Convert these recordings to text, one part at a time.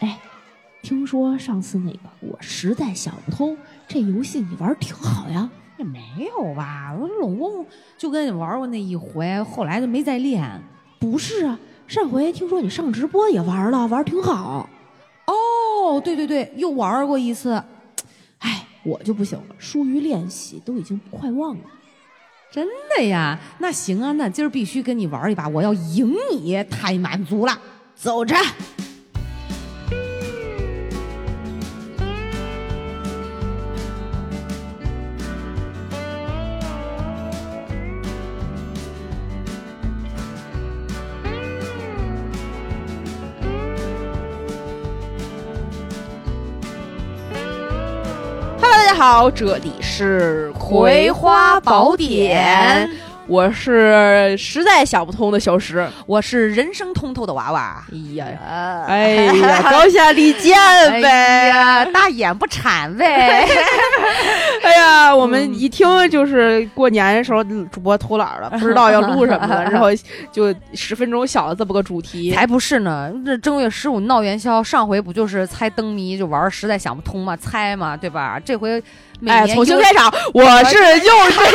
哎，听说上次那个我实在想不通，这游戏你玩儿挺好呀？也没有吧，我总共就跟你玩过那一回，后来就没再练。不是啊，上回听说你上直播也玩了，玩儿挺好。哦，对对对，又玩过一次。哎，我就不行了，疏于练习，都已经快忘了。真的呀？那行啊，那今儿必须跟你玩一把，我要赢你，太满足了。走着。好，这里是《葵花宝典》，我是实在想不通的小石。我是人生通透的娃娃。哎呀，哎呀，高下立见哎呗！呀，大眼不馋呗。哎呀，我们一听就是过年的时候主播偷懒了，不知道要录什么了，然后就十分钟想了这么个主题。才不是呢！这正月十五闹元宵，上回不就是猜灯谜就玩，实在想不通嘛，猜嘛，对吧？这回每哎，重新开场，我是又 是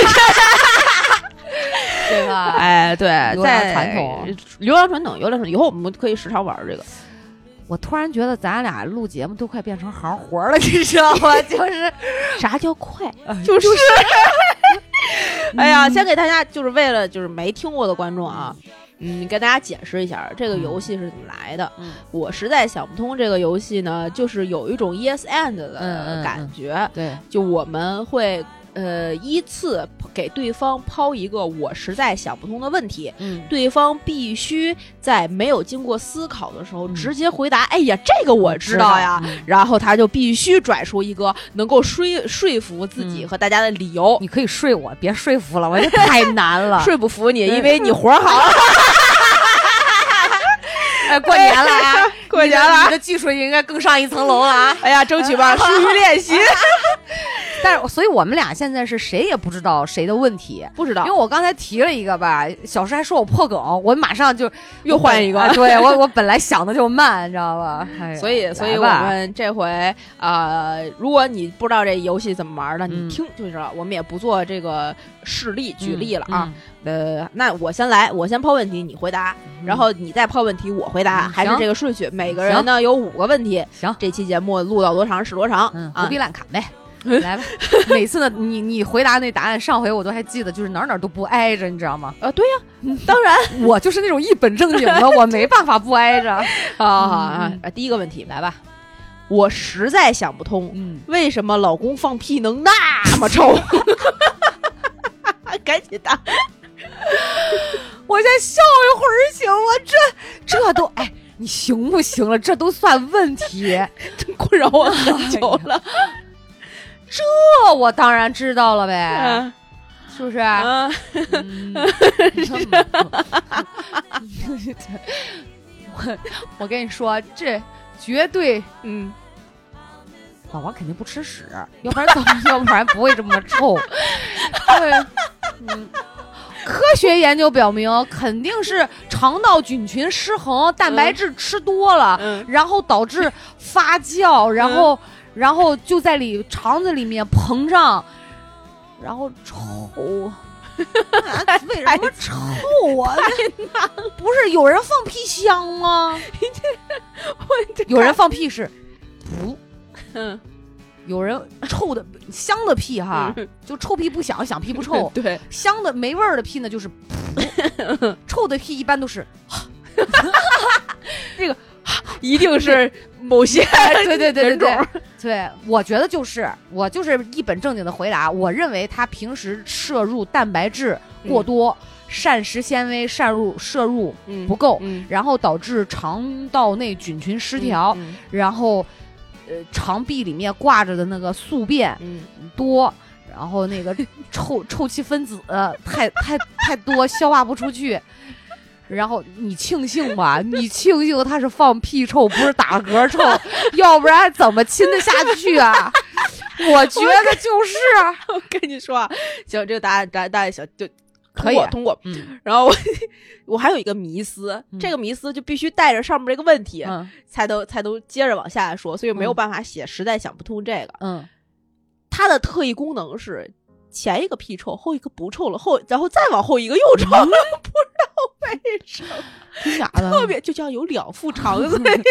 对吧？哎，对，在传统，流良传统，流良传统，以后我们可以时常玩这个。我突然觉得咱俩录节目都快变成行活了，你知道吗？就是啥叫快？就是，哎呀，先给大家就是为了就是没听过的观众啊，嗯，跟大家解释一下这个游戏是怎么来的。嗯我实在想不通这个游戏呢，就是有一种 yes and 嗯的嗯感觉，对，就我们会。呃，依次给对方抛一个我实在想不通的问题，嗯，对方必须在没有经过思考的时候嗯直接回答：“哎呀，这个我知道呀。嗯然后他就必须拽出一个能够说说服自己嗯和大家的理由。你可以睡我，别说服了，我这太难了。说不服你，因为你活儿好。哎，过年了啊，过年了你的你的技术应该更上一层楼了啊！哎呀，争取吧，疏于练习。但是，所以我们俩现在是谁也不知道谁的问题。不知道因为我刚才提了一个吧，小石还说我破梗，我马上就又换一个啊 对我，我本来想的就慢，你知道吧？哎所以，所以我们这回呃，如果你不知道这游戏怎么玩的，嗯你听就知道。我们也不做这个事例举例了啊。嗯，呃，那我先来，我先抛问题，你回答，然后你再抛问题，我回答，嗯还是这个顺序。每个人呢有五个问题，行，这期节目录到多长是多长。嗯，啊胡逼乱砍呗。来吧，每次呢，你你回答那答案，上回我都还记得，就是哪儿哪儿都不挨着，你知道吗？啊，对呀，当然，我就是那种一本正经的，我没办法不挨着。好好啊嗯。啊第一个问题来吧，我实在想不通，嗯，为什么老公放屁能那么臭？赶紧答。我先笑一会儿行吗？这这都哎，你行不行了？这都算问题。困扰我很久了。这我当然知道了呗，嗯。是不是？嗯，嗯 我我跟你说，这绝对嗯，老王肯定不吃屎，要不然要不然不会这么臭。对，嗯。科学研究表明，肯定是肠道菌群失衡，蛋白质吃多了，嗯。然后导致发酵，然后、然后就在里肠子里面膨胀，然后臭。为什么臭啊？不是有人放屁香吗？有人放屁是不，嗯，有人臭的香的屁哈，嗯就臭屁不响，响屁不臭。对，香的没味儿的屁呢，就是 臭的屁一般都是这个一定是某些 对对对对对，对，我觉得就是我就是一本正经的回答，我认为他平时摄入蛋白质过多，膳食纤维摄入摄入嗯不够，嗯然后导致肠道内菌群失调，嗯。然后呃肠壁里面挂着的那个宿便嗯。多。然后那个臭 臭气分子、呃太太太多，消化不出去。然后你庆幸吧，你庆幸他是放屁臭，不是打嗝臭，要不然怎么亲得下去啊？我觉得就是，我跟你说啊，行，这个答案答案答案行，就可以通过通过。嗯。然后我 我还有一个迷思，嗯。这个迷思就必须带着上面这个问题，嗯。才能才能接着往下说，所以没有嗯。办法写，实在想不通这个。嗯，它的特异功能是前一个屁臭，后一个不臭了，后然后再往后一个又臭了，不知道为什么，真假的？特别就像有两副肠子一样。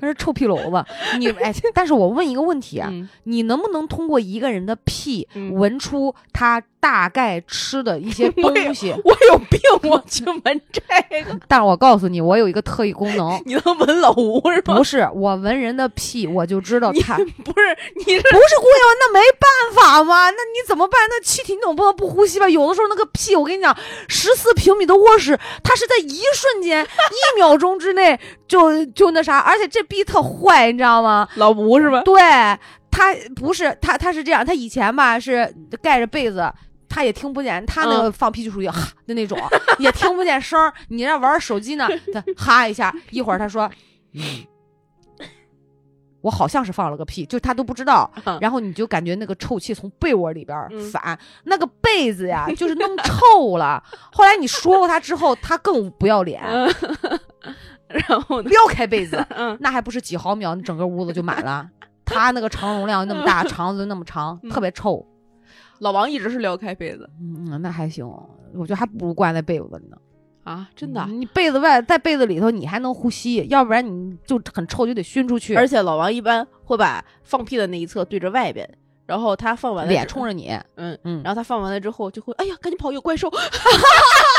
那是臭屁篓子。你哎，但是我问一个问题啊，嗯你能不能通过一个人的屁嗯闻出他大概吃的一些 东西？我有病，我去闻这个，但是我告诉你，我有一个特异功能，你能闻老吴是吗？不是我闻人的屁，我就知道你他不是，你是不是故意的，那没办法嘛，那你怎么办？那气体你总不能不呼吸吧？有的时候那个屁，我跟你讲，十四平米的卧室，它是在一瞬间、一秒钟之内就就那啥，而且这逼特坏，你知道吗？老吴是吧？对他不是他，他是这样，他以前吧是盖着被子。他也听不见，他那个放屁就属于哈的那种，也听不见声儿。你那玩手机呢，他哈一下，一会儿他说，嗯，我好像是放了个屁，就他都不知道。嗯然后你就感觉那个臭气从被窝里边反，那个被子呀 就是弄臭了。后来你说过他之后，他更不要脸，嗯，然后呢？撩开被子，嗯，那还不是几毫秒，你整个屋子就满了。他那个肠容量那么大，肠子那么长，嗯特别臭。老王一直是撩开被子嗯，那还行，我觉得还不如关在被子里呢。啊，真的。你被子外在被子里头，你还能呼吸，要不然你就很臭，就得熏出去，而且老王一般会把放屁的那一侧对着外边，然后他放完了脸冲着你。嗯嗯，然后他放完了之后就会，哎呀，赶紧跑，有怪兽，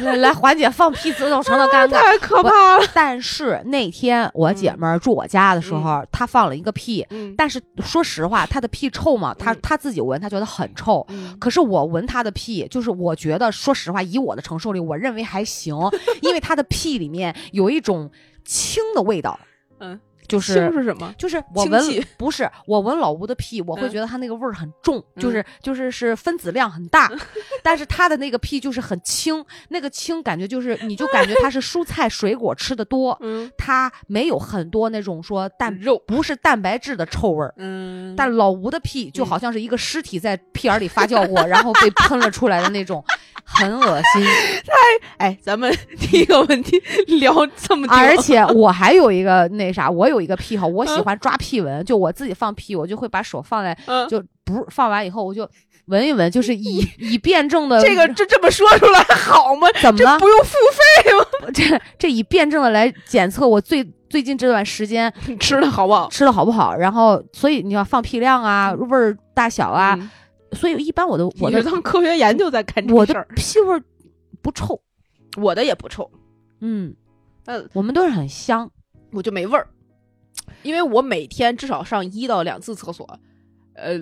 来来缓解放屁造成的尴尬。太可怕了。但是那天我姐们儿住我家的时候，她放了一个屁，嗯但是说实话，她的屁臭嘛，她嗯她自己闻，她觉得很臭。嗯可是我闻她的屁，就是我觉得，说实话，以我的承受力，我认为还行，因为她的屁里面有一种氢的味道，嗯，就是什么？就是我闻不是我闻老吴的屁，我会嗯觉得他那个味儿很重，嗯就是就是是分子量很大，但是他的那个屁就是很轻，那个轻感觉就是你就感觉他是蔬菜水果吃的多，嗯他没有很多那种说蛋肉不是蛋白质的臭味儿。嗯，但老吴的屁就好像是一个尸体在屁眼里发酵过，然后被喷了出来的那种，很恶心。哎，咱们 第一个问题聊这么久，而且我还有一个那啥，我有一个癖好，我喜嗯欢抓屁闻，就我自己放屁，我就会把手放在嗯，就不是放完以后我就闻一闻，就是以以辩证的这个这这么说出来好吗？怎么了？这不用付费吗？这这以辩证的来检测我最最近这段时间吃的好不好？吃的好不好，然后所以你要放屁量啊、味儿大小啊，嗯所以一般我都我你的是当科学研究在看这我的事儿，屁味儿不臭，我的也不臭，嗯，呃，我们都是很香，我就没味儿，因为我每天至少上一到两次厕所，呃，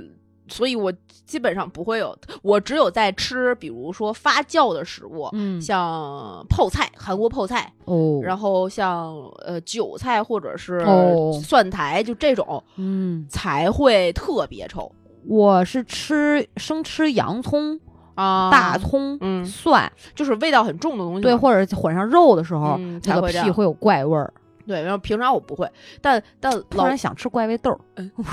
所以我基本上不会有，我只有在吃，比如说发酵的食物，嗯，像泡菜，韩国泡菜，哦，然后像呃韭菜或者是哦。蒜苔，就这种嗯，才会特别臭我是吃生吃洋葱、啊大葱、嗯蒜，就是味道很重的东西。对，或者混上肉的时候，嗯那个才会屁会有怪味儿。对，然后平常我不会，但但突老然想吃怪味豆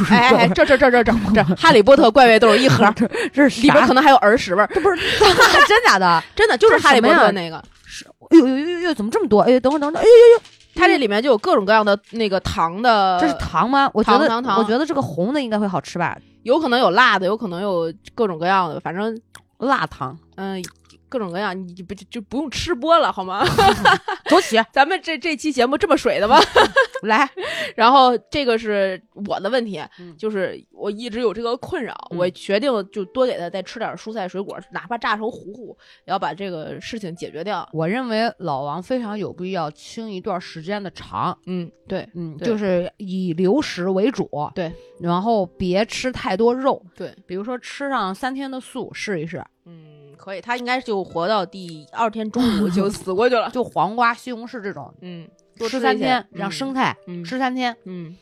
哎这这这这这 这哈利波特怪味豆一盒，这是里边可能还有儿屎味儿，这不是 真假的？真的就是哈利波特那个，是哎呦呦呦呦，怎么这么多？哎呦，等会儿等会儿，哎呦，它这里面就有各种各样的那个糖的，这是糖吗？我觉得糖糖糖我觉得这个红的应该会好吃吧，有可能有辣的，有可能有各种各样的，反正辣糖。嗯、各种各样，你不就就不用吃播了好吗？走起咱们这这期节目这么水的吗？来，然后这个是我的问题，嗯就是我一直有这个困扰，嗯我决定就多给他再吃点蔬菜水果，哪怕炸成糊糊，也要把这个事情解决掉。我认为老王非常有必要清一段时间的肠，嗯，对嗯，对就是以流食为主，对，然后别吃太多肉，对，比如说吃上三天的素试一试，嗯，可以，他应该就活到第二天中午就死过去了。就黄瓜、西红柿这种，嗯，多吃三天，让生菜嗯吃三天，嗯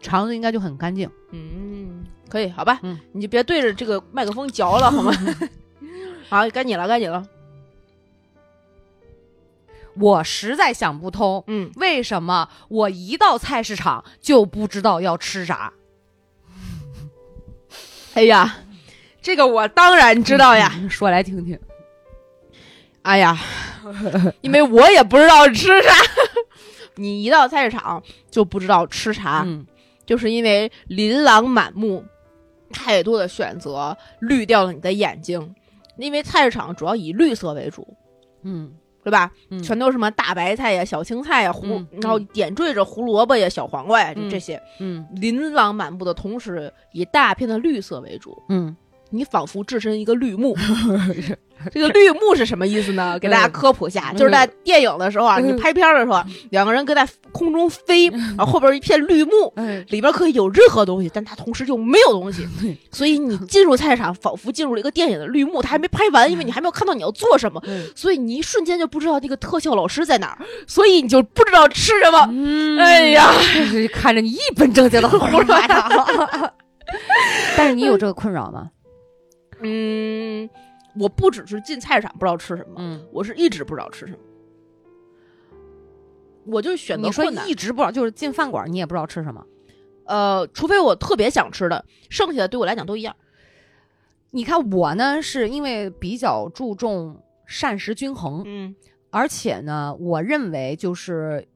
肠子应该就很干净。嗯，可以，好吧，嗯你就别对着这个麦克风嚼了，好吗？好，该你了，该你了。我实在想不通，嗯，为什么我一到菜市场就不知道要吃啥？哎呀，这个我当然知道呀。说来听听。哎呀，因为我也不知道吃啥。你一到菜市场就不知道吃啥，嗯就是因为琳琅满目，太多的选择绿掉了你的眼睛。因为菜市场主要以绿色为主，嗯对吧？嗯全都是什么大白菜呀、小青菜呀、胡，嗯然后点缀着胡萝卜呀、小黄瓜呀，就嗯这些嗯琳琅满目的同时，以大片的绿色为主。嗯，你仿佛置身一个绿幕。这个绿幕是什么意思呢？给大家科普一下，就是在电影的时候啊，嗯你拍片儿的时候，两个人跟在空中飞，然后后边一片绿幕，哎，里边可以有任何东西，但它同时又没有东西。所以你进入菜市场，仿佛进入了一个电影的绿幕，它还没拍完，因为你还没有看到你要做什么，嗯所以你一瞬间就不知道那个特效老师在哪儿，所以你就不知道吃什么。嗯哎呀，看着你一本正经的胡说八道。但是你有这个困扰吗？嗯，我不只是进菜市场不知道吃什么，嗯，我是一直不知道吃什么。我就选择你说困难一直不知道，就是进饭馆你也不知道吃什么。呃，除非我特别想吃的，剩下的对我来讲都一样。你看我呢，是因为比较注重膳食均衡，嗯而且呢，我认为就是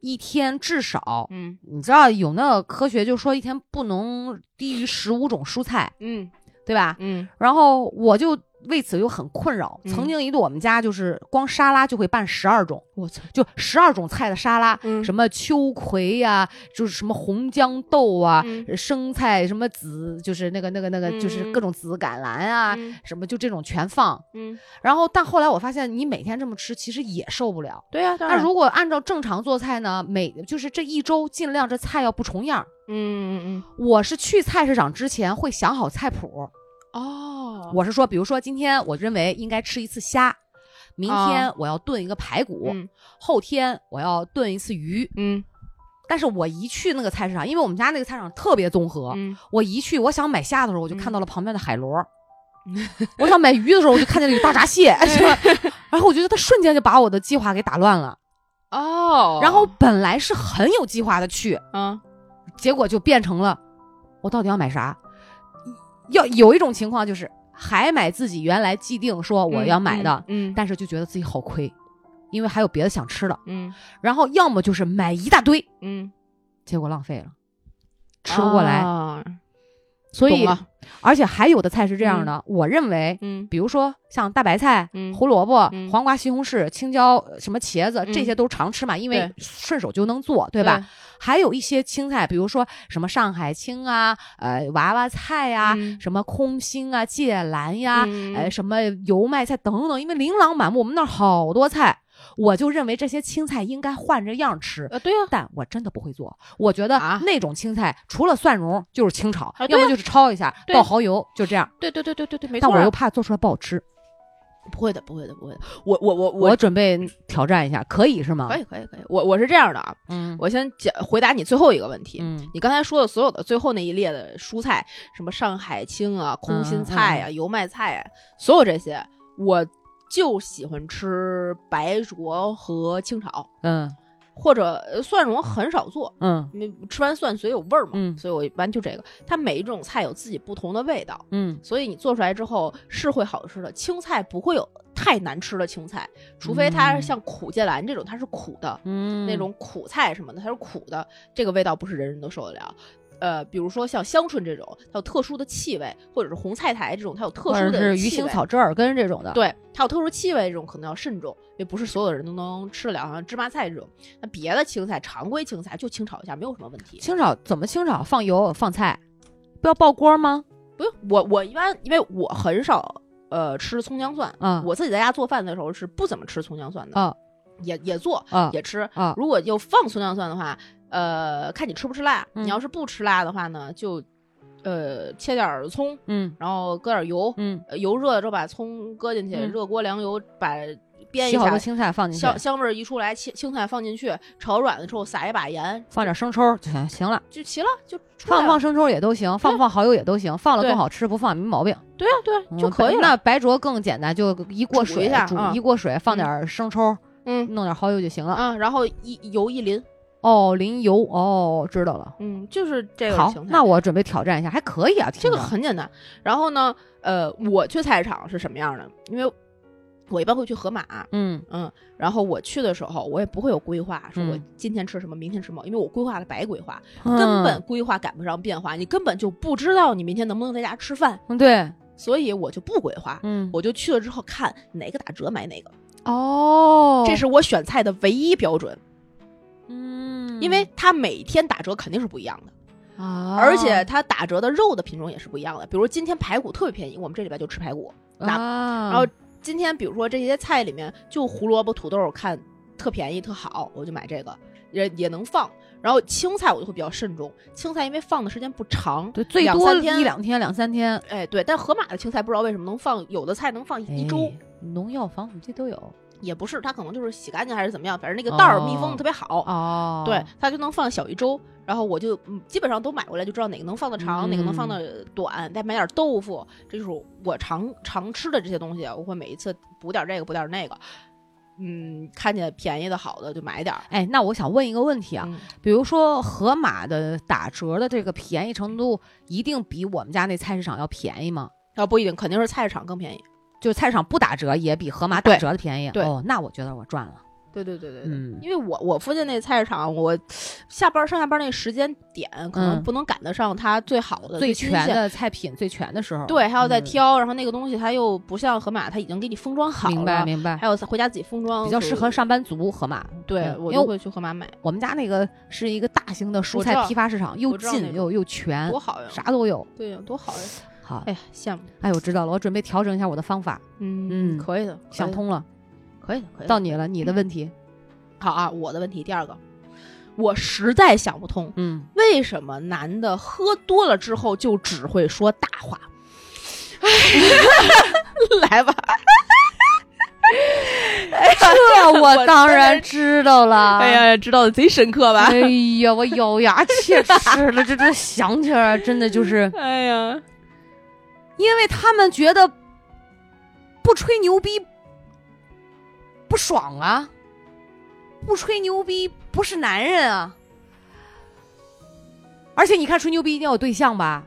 一天至少，嗯你知道有那个科学就说一天不能低于十五种蔬菜，嗯对吧？嗯然后我就为此又很困扰。嗯曾经一度我们家就是光沙拉就会拌十二种，我操，就十二种菜的沙拉，嗯什么秋葵呀、就是什么红豇豆啊，嗯生菜什么紫，就是那个那个那个，就是嗯各种紫甘蓝啊，嗯什么就这种全放。嗯，然后，但后来我发现，你每天这么吃，其实也受不了。对呀、当那，如果按照正常做菜呢，每就是这一周尽量这菜要不重样。嗯嗯嗯我是去菜市场之前会想好菜谱，嗯，哦，我是说，比如说今天我认为应该吃一次虾，明天我要炖一个排骨，嗯后天我要炖一次鱼。嗯但是我一去那个菜市场，因为我们家那个菜市场特别综合，嗯我一去，我想买虾的时候，我就看到了旁边的海螺；我想买鱼的时候，我就看见了有大闸蟹，是吧？然后我觉得他瞬间就把我的计划给打乱了。哦，然后本来是很有计划的去，嗯结果就变成了我到底要买啥？要有一种情况就是还买自己原来既定说我要买的，嗯但是就觉得自己好亏，因为还有别的想吃的。嗯然后要么就是买一大堆，嗯，结果浪费了，吃不过来。啊所以而且还有的菜是这样的，我认为，嗯。比如说像大白菜、嗯。胡萝卜、嗯。黄瓜、西红柿、青椒、什么茄子，嗯。这些都常吃嘛，因为顺手就能做，对吧？？还有一些青菜，比如说什么上海青啊，呃，娃娃菜呀、嗯。什么空心啊、芥蓝呀，嗯。呃，什么油麦菜等等，因为琳琅满目，我们那儿好多菜，我就认为这些青菜应该换着样吃。呃，对呀，但我真的不会做，我觉得啊那种青菜除了蒜蓉就是清炒，要么就是焯一下，对倒蚝油，就这样。对对对对对对，没错啊。但我又怕做出来不好吃，不会的，不会的，不会的。我我我我准备挑战一下，可以是吗？可以可以可以，我我是这样的啊，嗯我先讲回答你最后一个问题。嗯你刚才说的所有的最后那一列的蔬菜，什么上海青啊、空心菜啊、油麦菜啊，所有这些，我就喜欢吃白灼和清炒，嗯或者呃蒜蓉很少做，嗯因为吃完蒜嘴有味儿嘛，嗯所以我一般就这个。它每一种菜有自己不同的味道，嗯所以你做出来之后是会好吃的。青菜不会有太难吃的青菜，除非它嗯像苦芥兰这种，它是苦的，嗯，那种苦菜什么的，它是苦的，这个味道不是人人都受得了。呃，比如说像香椿这种，它有特殊的气味，或者是红菜苔这种，它有特殊的是鱼腥草折耳根这种的，，对，它有特殊气味，这种可能要慎重，因为不是所有的人都能吃得了，像芝麻菜这种。那别的青菜，常规青菜就清炒一下，没有什么问题。清炒怎么清炒？放油放菜，不要爆锅吗？不用，我我一般因为我很少呃吃葱姜蒜，啊我自己在家做饭的时候是不怎么吃葱姜蒜的，啊也也做啊也吃。啊如果就放葱姜蒜的话，呃，看你吃不吃辣。嗯你要是不吃辣的话呢，就呃切点儿葱，嗯然后搁点油，嗯，呃油热了之后把葱搁进去，嗯热锅凉油把煸一下青菜放进去，香香味儿一出来，青青菜放进去，炒软了之后撒一把盐，放点生抽就行行了。就齐了，就放不放生抽也都行，放不放蚝油也都行，放了对更好吃，不放也没毛病。对啊对啊嗯就可以了。那白灼更简单，就一锅水煮一下煮一锅水，放点生抽，嗯弄点蚝油就行了。啊，然后一油一淋，哦，林油哦，知道了。嗯，就是这个好。那我准备挑战一下，还可以啊，这个很简单。然后呢，呃，我去菜市场是什么样的？因为我一般会去盒马，嗯。嗯，然后我去的时候，我也不会有规划，说我嗯今天吃什么，明天吃什么，因为我规划了白规划，嗯。根本规划赶不上变化，你根本就不知道你明天能不能在家吃饭，嗯对，所以我就不规划。嗯。我就去了之后看哪个打折买哪个，哦，这是我选菜的唯一标准，嗯，因为它每天打折肯定是不一样的。啊，而且它打折的肉的品种也是不一样的。比如今天排骨特别便宜，我们这礼拜就吃排骨。那啊，然后今天比如说这些菜里面就胡萝卜、土豆看特便宜特好，我就买这个，也也能放。然后青菜我就会比较慎重，青菜因为放的时间不长，对最多两三天一两天两三天，哎对，但盒马的青菜不知道为什么能放，有的菜能放一一周，哎农药防腐剂都有也不是，它可能就是洗干净还是怎么样，反正那个袋儿哦密封的特别好。哦，对，它就能放小一周，然后我就嗯基本上都买回来，就知道哪个能放的长，哪个能放的短，再买点豆腐，这就是我常常吃的这些东西，我会每一次补点这个，补点那个，嗯，看见便宜的好的就买点儿。哎，那我想问一个问题啊，嗯比如说盒马的打折的这个便宜程度，一定比我们家那菜市场要便宜吗？啊，不一定，肯定是菜市场更便宜。就菜市场不打折也比盒马打折的便宜。对哦，那我觉得我赚了。对对对对对，嗯因为我我附近那菜市场，我下班上下班那时间点可能嗯不能赶得上它最好的、最。全的菜品最全的时候，对，还要再嗯挑，然后那个东西它又不像盒马，它已经给你封装好了，明白明白，还有回家自己封装，比较适合上班族盒马。对我就会去盒马买，我们家那个是一个大型的蔬菜批发市场，又近又又全多，好呀！啥都有。对呀，多好呀！好，哎呀，羡慕。哎，我知道了，我准备调整一下我的方法，嗯嗯可以的，想通了。可以的，可以的。到你了，你的问题，好啊，我的问题第二个，我实在想不通，嗯，为什么男的喝多了之后就只会说大话？来吧，这我当然知道了。哎，呀，知道的贼深刻吧？哎呀，我咬牙切齿了，这这想起来真的就是，哎呀，因为他们觉得不吹牛逼不爽啊，不吹牛逼不是男人啊。而且你看，吹牛逼一定要有对象吧？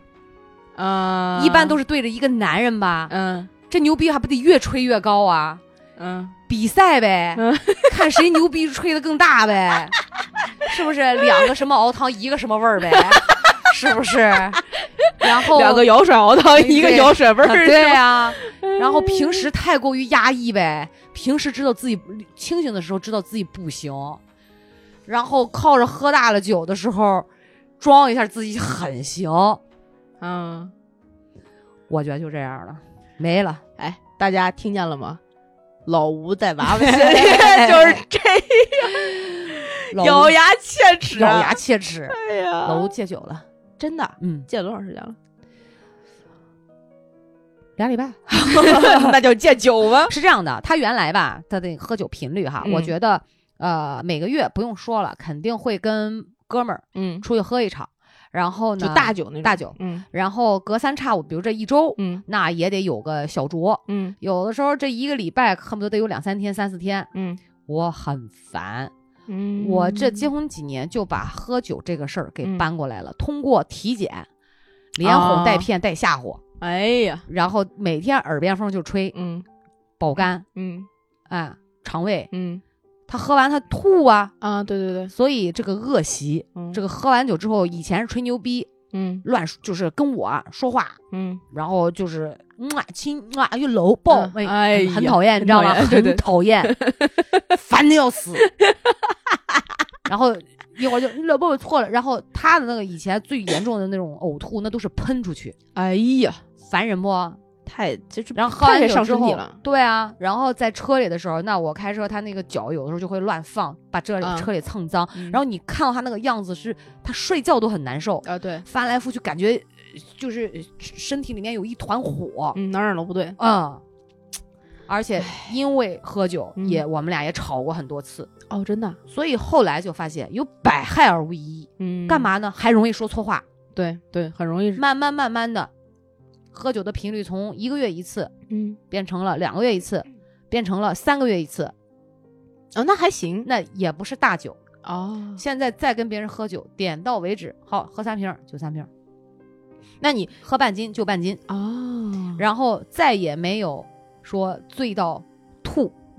嗯一般都是对着一个男人吧？嗯这牛逼还不得越吹越高啊？嗯比赛呗，嗯 看谁牛逼吹的更大呗，是不是？两个什么熬汤，一个什么味儿呗，是不是？然后两个摇甩熬汤，哎一个对摇甩味儿，啊对呀、然后平时太过于压抑呗，平时知道自己清醒的时候知道自己不行，然后靠着喝大了酒的时候装一下自己很行，嗯，我觉得就这样了，没了。哎，大家听见了吗？老吴在娃娃 心里就是这 样咬牙切齿，咬牙切齿，哎呀，老吴戒酒了，真的嗯，戒了多长时间了？俩礼拜。那就戒酒吗？是这样的，他原来吧，他的喝酒频率哈，嗯。我觉得呃每个月不用说了，肯定会跟哥们儿嗯，出去喝一场，然后呢就大酒那种。大酒，嗯。然后隔三差五，比如这一周，嗯。那也得有个小酌，嗯。有的时候这一个礼拜恨不得得有两三天、三四天，嗯。我很烦。嗯。我这结婚几年就把喝酒这个事儿给嗯。搬过来了，通过体检，连哄带骗带吓唬，哎呀，然后每天耳边风就吹嗯保肝，嗯哎，肠胃，嗯。他喝完他吐啊，啊，对对对，所以这个恶习，嗯。这个喝完酒之后，以前是吹牛逼，嗯乱说就是跟我说话，嗯然后就是嗯啊亲嗯啊又搂抱，嗯哎呀很讨厌，你知道吗？很讨厌烦的要死。然后一会儿就搂抱我错了，然后他的那个以前最严重的那种呕吐，那都是喷出去，哎呀，烦人不？太这这然后喝完酒之后对啊，然后在车里的时候，那我开车，他那个脚有的时候就会乱放，把这里、嗯车里蹭脏。然然后你看到他那个样子是，他睡觉都很难受，啊对，翻来覆去感觉呃就是呃身体里面有一团火，嗯哪都不对，嗯。而且因为喝酒嗯也，我们俩也吵过很多次，哦真的，所以后来就发现有百害而无一益。嗯干？嘛呢？还容易说错话。对对，很容易，慢慢慢慢的，喝酒的频率从一个月一次嗯变成了两个月一次，变成了三个月一次。哦那还行，那也不是大酒，哦，现在再跟别人喝酒，点到为止，好，喝三瓶儿就三瓶儿，那你喝半斤就半斤，哦，然后再也没有说醉到吐。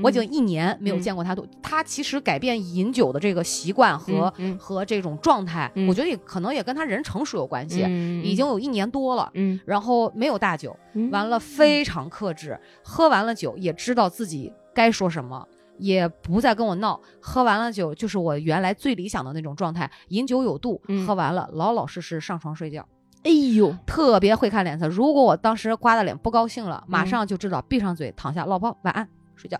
我已经嗯一年没有嗯见过他吐。他其实改变饮酒的这个习惯和、嗯和这种状态，嗯我觉得也可能也跟他人成熟有关系。嗯已经有一年多了，嗯然后没有大酒，嗯完了非常克制，喝完了酒也知道自己该说什么。也不再跟我闹，喝完了酒就是我原来最理想的那种状态，饮酒有度，嗯喝完了老老实实上床睡觉，哎呦，特别会看脸色。如果我当时刮的脸不高兴了，马嗯上就知道闭上嘴躺下，老婆晚安睡觉。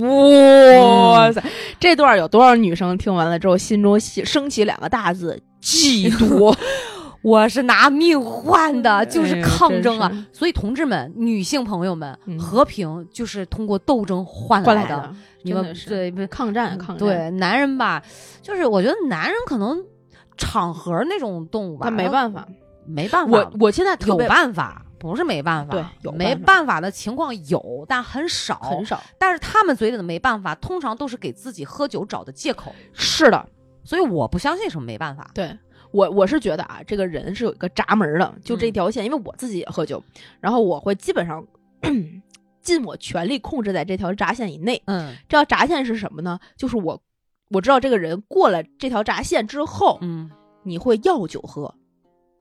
哇塞！这段有多少女生听完了之后，心中起升起两个大字：嫉妒。我是拿命换的，就是抗争啊！所以同志们、女性朋友们，嗯和平就是通过斗争换来的。你们是对不抗战，抗战。对男人吧，就是我觉得男人可能场合那种动物吧，他没办法。没办法。我我现在特有办法，不是没办法，对有没办法的情况有，但很少。很少。但是他们嘴里的没办法，通常都是给自己喝酒找的借口。是的，所以我不相信什么没办法。对我我是觉得啊，这个人是有一个闸门的，就这嗯条线。因为我自己也喝酒，然后我会基本上 尽我全力控制在这条闸线以内。嗯这条闸线是什么呢？就是我我知道这个人过了这条闸线之后，嗯，你会要酒喝。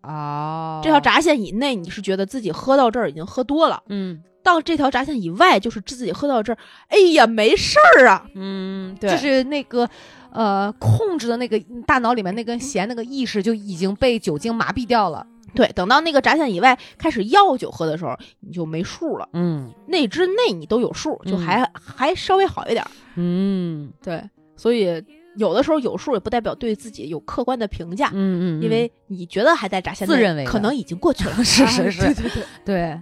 哦，这条闸线以内，你是觉得自己喝到这儿已经喝多了；嗯到这条闸线以外，就是自己喝到这儿，哎呀，没事儿啊。嗯，对就是那个呃控制的那个大脑里面那根弦那个意识就已经被酒精麻痹掉了。对，等到那个闸线以外开始要酒喝的时候，你就没数了。嗯那之内你都有数，就还、还稍微好一点儿。嗯对，所以有的时候有数也不代表对自己有客观的评价，嗯嗯，因为你觉得还在炸现在自认为可能已经过去了。是是是对 对。对。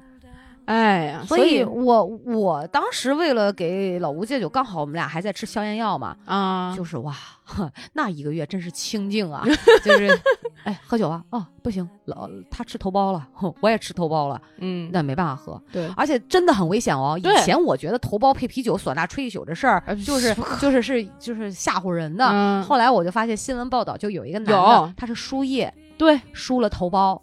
哎呀，所以我我当时为了给老吴戒酒，刚好我们俩还在吃消炎药嘛，啊，就是哇，那一个月真是清静啊，就是哎喝酒啊，哦不行，老他吃头孢了，哼我也吃头孢了，嗯，那没办法喝，对，而且真的很危险哦。以前我觉得头孢配啤酒唢呐吹一宿这事儿 呃，就是就是是就是吓唬人的。嗯后来我就发现新闻报道，就有一个男的，他是输液对输了头孢，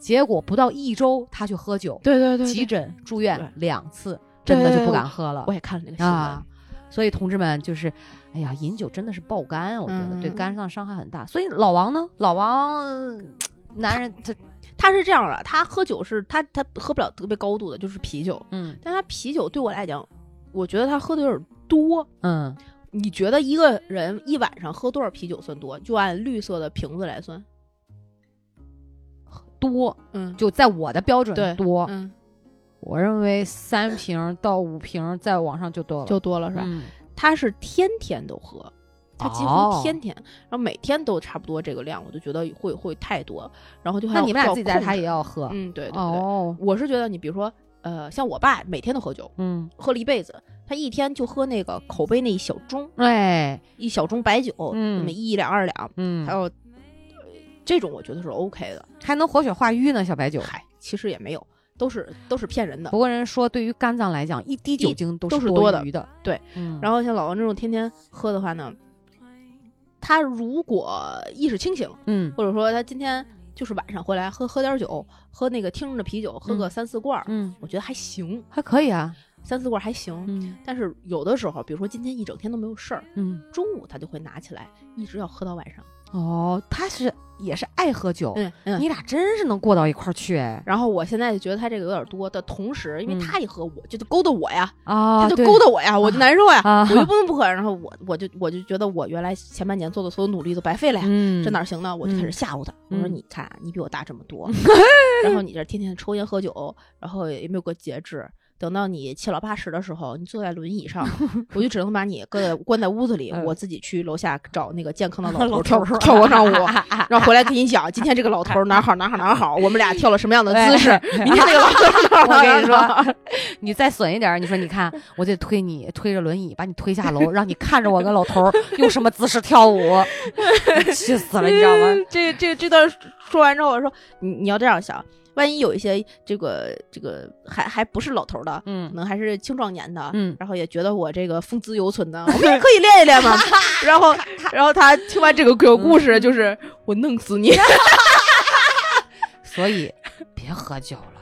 结果不到一周他去喝酒，对对对急诊住院两次，真的就不敢喝了我也看了那个新闻。啊。所以同志们就是，哎呀，饮酒真的是爆肝，我觉得对嗯肝脏伤害很大。所以老王呢，老王呃男人他他是这样的，他喝酒是他他喝不了特别高度的，就是啤酒，嗯但他啤酒对我来讲，我觉得他喝的有点多。嗯，你觉得一个人一晚上喝多少啤酒算多？就按绿色的瓶子来算。多嗯，就在我的标准对多，嗯，我认为三瓶到五瓶再往上就多了，就多了是吧？嗯他是天天都喝，他几哦乎天天，然后每天都差不多这个量，我就觉得会会太多，然后就还要那你们俩自己在他也要喝，嗯，对对对，哦，我是觉得你比如说，呃，像我爸每天都喝酒，嗯，喝了一辈子，他一天就喝那个口碑那一小盅，哎，一小盅白酒，嗯那么一两二两，嗯还，有、呃这种我觉得是 OK 的。还能活血化瘀呢，小白酒。嗨，其实也没有，都是都是骗人的不。过人说，对于肝脏来讲，一滴酒精都多都是多的余的。对，嗯，然后像老王这种天天喝的话呢，他如果意识清醒，嗯或者说他今天就是晚上回来喝喝点酒，喝那个听着的啤酒，喝个三四罐儿，嗯，我觉得还行，还可以啊。三四罐儿还行。嗯但是有的时候，比如说今天一整天都没有事儿，嗯，中午他就会拿起来，一直要喝到晚上。哦，他是也是爱喝酒，嗯嗯。你俩真是能过到一块儿去哎。然后我现在就觉得他这个有点多的同时，因为嗯他一喝，我就勾搭我呀，啊，他就勾搭我呀，我就难受呀，啊我就 不能不喝。然后我我就我就觉得我原来前半年做的所有努力都白费了呀，嗯，这哪行呢？我就开始嗯吓唬他，我说嗯你看啊你比我大这么多，然后你这天天抽烟喝酒，然后也没有个节制。等到你七老八十的时候，你坐在轮椅上，我就只能把你搁在关在屋子里，嗯我自己去楼下找那个健康的 老头跳跳广场舞，然后回来跟你讲，今天这个老头哪好哪好哪好，我们俩跳了什么样的姿势，明天那个老头我跟你说，你再损一点，你说你看，我得推你推着轮椅把你推下楼，让你看着我跟老头用什么姿势跳舞，气死了，你知道吗？嗯这这这段说完之后，我说你你要这样想，万一有一些这个这个还还不是老头的，嗯，可嗯能还是青壮年的，嗯，然后也觉得我这个风姿犹存的，我们也可以练一练嘛。然后，然后他听完这个鬼故事，就是我弄死你，所以别喝酒了。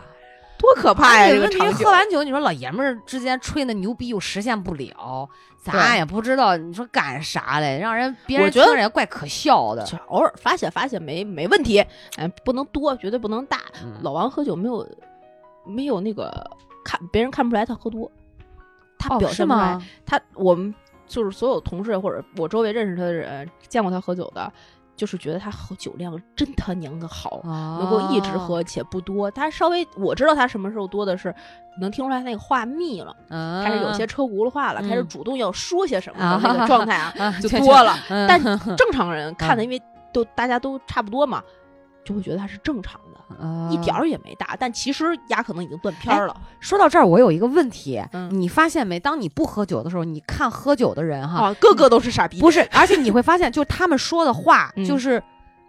多可怕呀！问题这个场景喝。完酒，你说老爷们儿之间吹那牛逼又实现不了，咱也不知道你说干啥嘞，让人别人我觉得听着也怪可笑的。就偶尔发泄发泄没没问题，哎，不能多，绝对不能大。嗯老王喝酒没有没有那个看别人看不出来他喝多，他表现不出来。吗？他我们就是所有同事或者我周围认识他的人，见过他喝酒的，就是觉得他喝酒量真他娘的好，能够一直哦，喝且不多。他稍微我知道他什么时候多的是，能听出来那个话密了，嗯开始有些车轱辘话了，开始嗯主动要说些什么啊的那个 状态啊，啊就多了。嗯但 正常人看的，嗯因为都大家都差不多嘛，就会觉得他是正常的，一点儿。也没大。但其实牙可能已经断片儿了说到这儿，我有一个问题，嗯你发现没？当你不喝酒的时候，你看喝酒的人哈，啊，个个都是傻逼。不是，而且你会发现，就是他们说的话嗯就是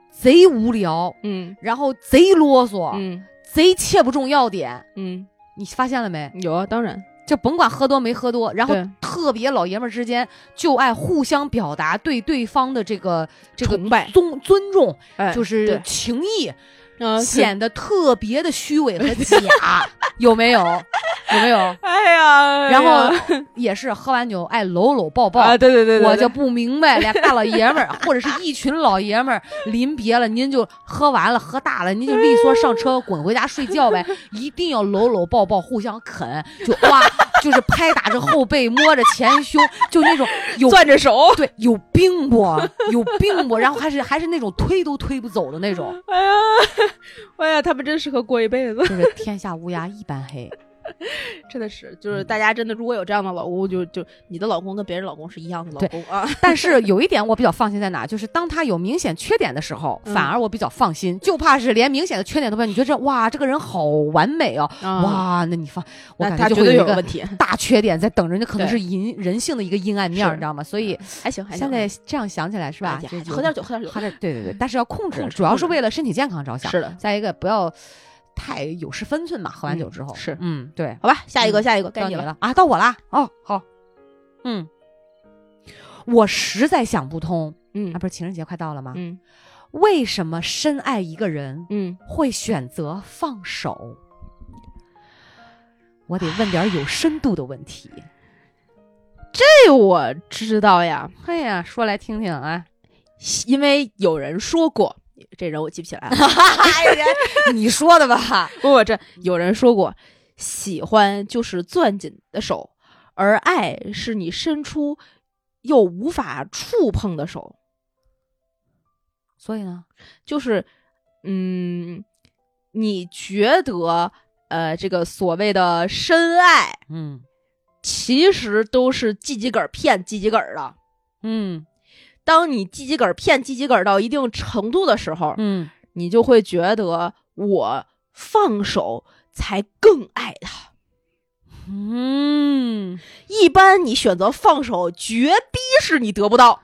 贼无聊，嗯然后贼啰嗦，嗯贼切不中要点。嗯，你发现了没？有啊，当然就甭管喝多没喝多，然后特别老爷们儿之间就爱互相表达对对方的这个这个崇拜，尊尊重，哎就是对情谊，啊显得特别的虚伪和假，有没有？有没有？哎呀，然后也是喝完酒爱搂搂抱抱。啊，对对对，对我就不明白，俩大老爷们儿 或者是一群老爷们儿临别了，您就喝完了，喝大了，您就利索上车滚回家睡觉呗，一定要搂搂抱抱，互相啃，就哇，就是拍打着后背，摸着前胸，就那种有攥着手，对有病不？有病不？然后还是还是那种推都推不走的那种，哎呀，哎呀，他们真适合过一辈子，就是天下乌鸦一般黑。真的是，就是大家真的如果有这样的老公，就就你的老公跟别人老公是一样的老公啊，但是有一点我比较放心在哪，就是当他有明显缺点的时候，嗯反而我比较放心，就怕是连明显的缺点都没有，你觉得这哇这个人好完美哦，哇，哇，那你放我那感觉就会有一个问题，大缺点在等着，那可能是阴人性的一个阴暗面你知道吗？所以还行还行，现在这样想起来是吧喝点酒，喝点酒，喝点，对对对，但是要控制主要是为了身体健康着想。是的，再一个不要太有失分寸嘛，喝完酒之后。嗯是嗯，对。好吧，下一个嗯下一个该你了，到你了啊，到我啦。哦，好。嗯，我实在想不通嗯啊，不是情人节快到了吗？嗯为什么深爱一个人嗯，会选择放手？我得问点有深度的问题。这我知道呀，嘿呀，说来听听啊！因为有人说过，这人我记不起来了。你说的吧？不过这有人说过，喜欢就是攥紧的手，而爱是你伸出又无法触碰的手。所以呢？就是，嗯，你觉得，呃，这个所谓的深爱，嗯其实都是鸡鸡梗儿骗鸡鸡梗儿的。嗯当你鸡鸡梗儿骗鸡鸡梗儿到一定程度的时候，嗯，你就会觉得我放手才更爱他。嗯，一般你选择放手，绝逼是你得不到，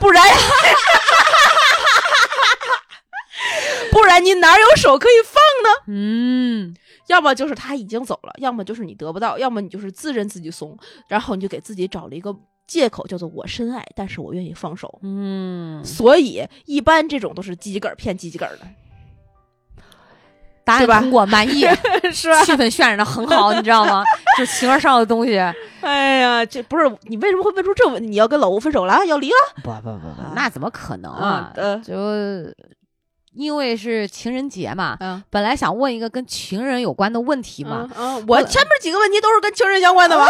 不然，不然你哪有手可以放呢？嗯，要么就是他已经走了，要么就是你得不到，要么你就是自认自己怂，然后你就给自己找了一个借口，叫做我深爱，但是我愿意放手。嗯，所以一般这种都是鸡鸡梗儿骗鸡鸡梗儿的，答案通过，满意，是吧？气氛渲染的很好，你知道吗？就形而上的东西，哎呀，这不是你为什么会问出这问？你要跟老吴分手了，要离了？不不不不，那怎么可能啊就因为是情人节嘛，嗯本来想问一个跟情人有关的问题嘛，嗯，嗯我前面几个问题都是跟情人相关的吗？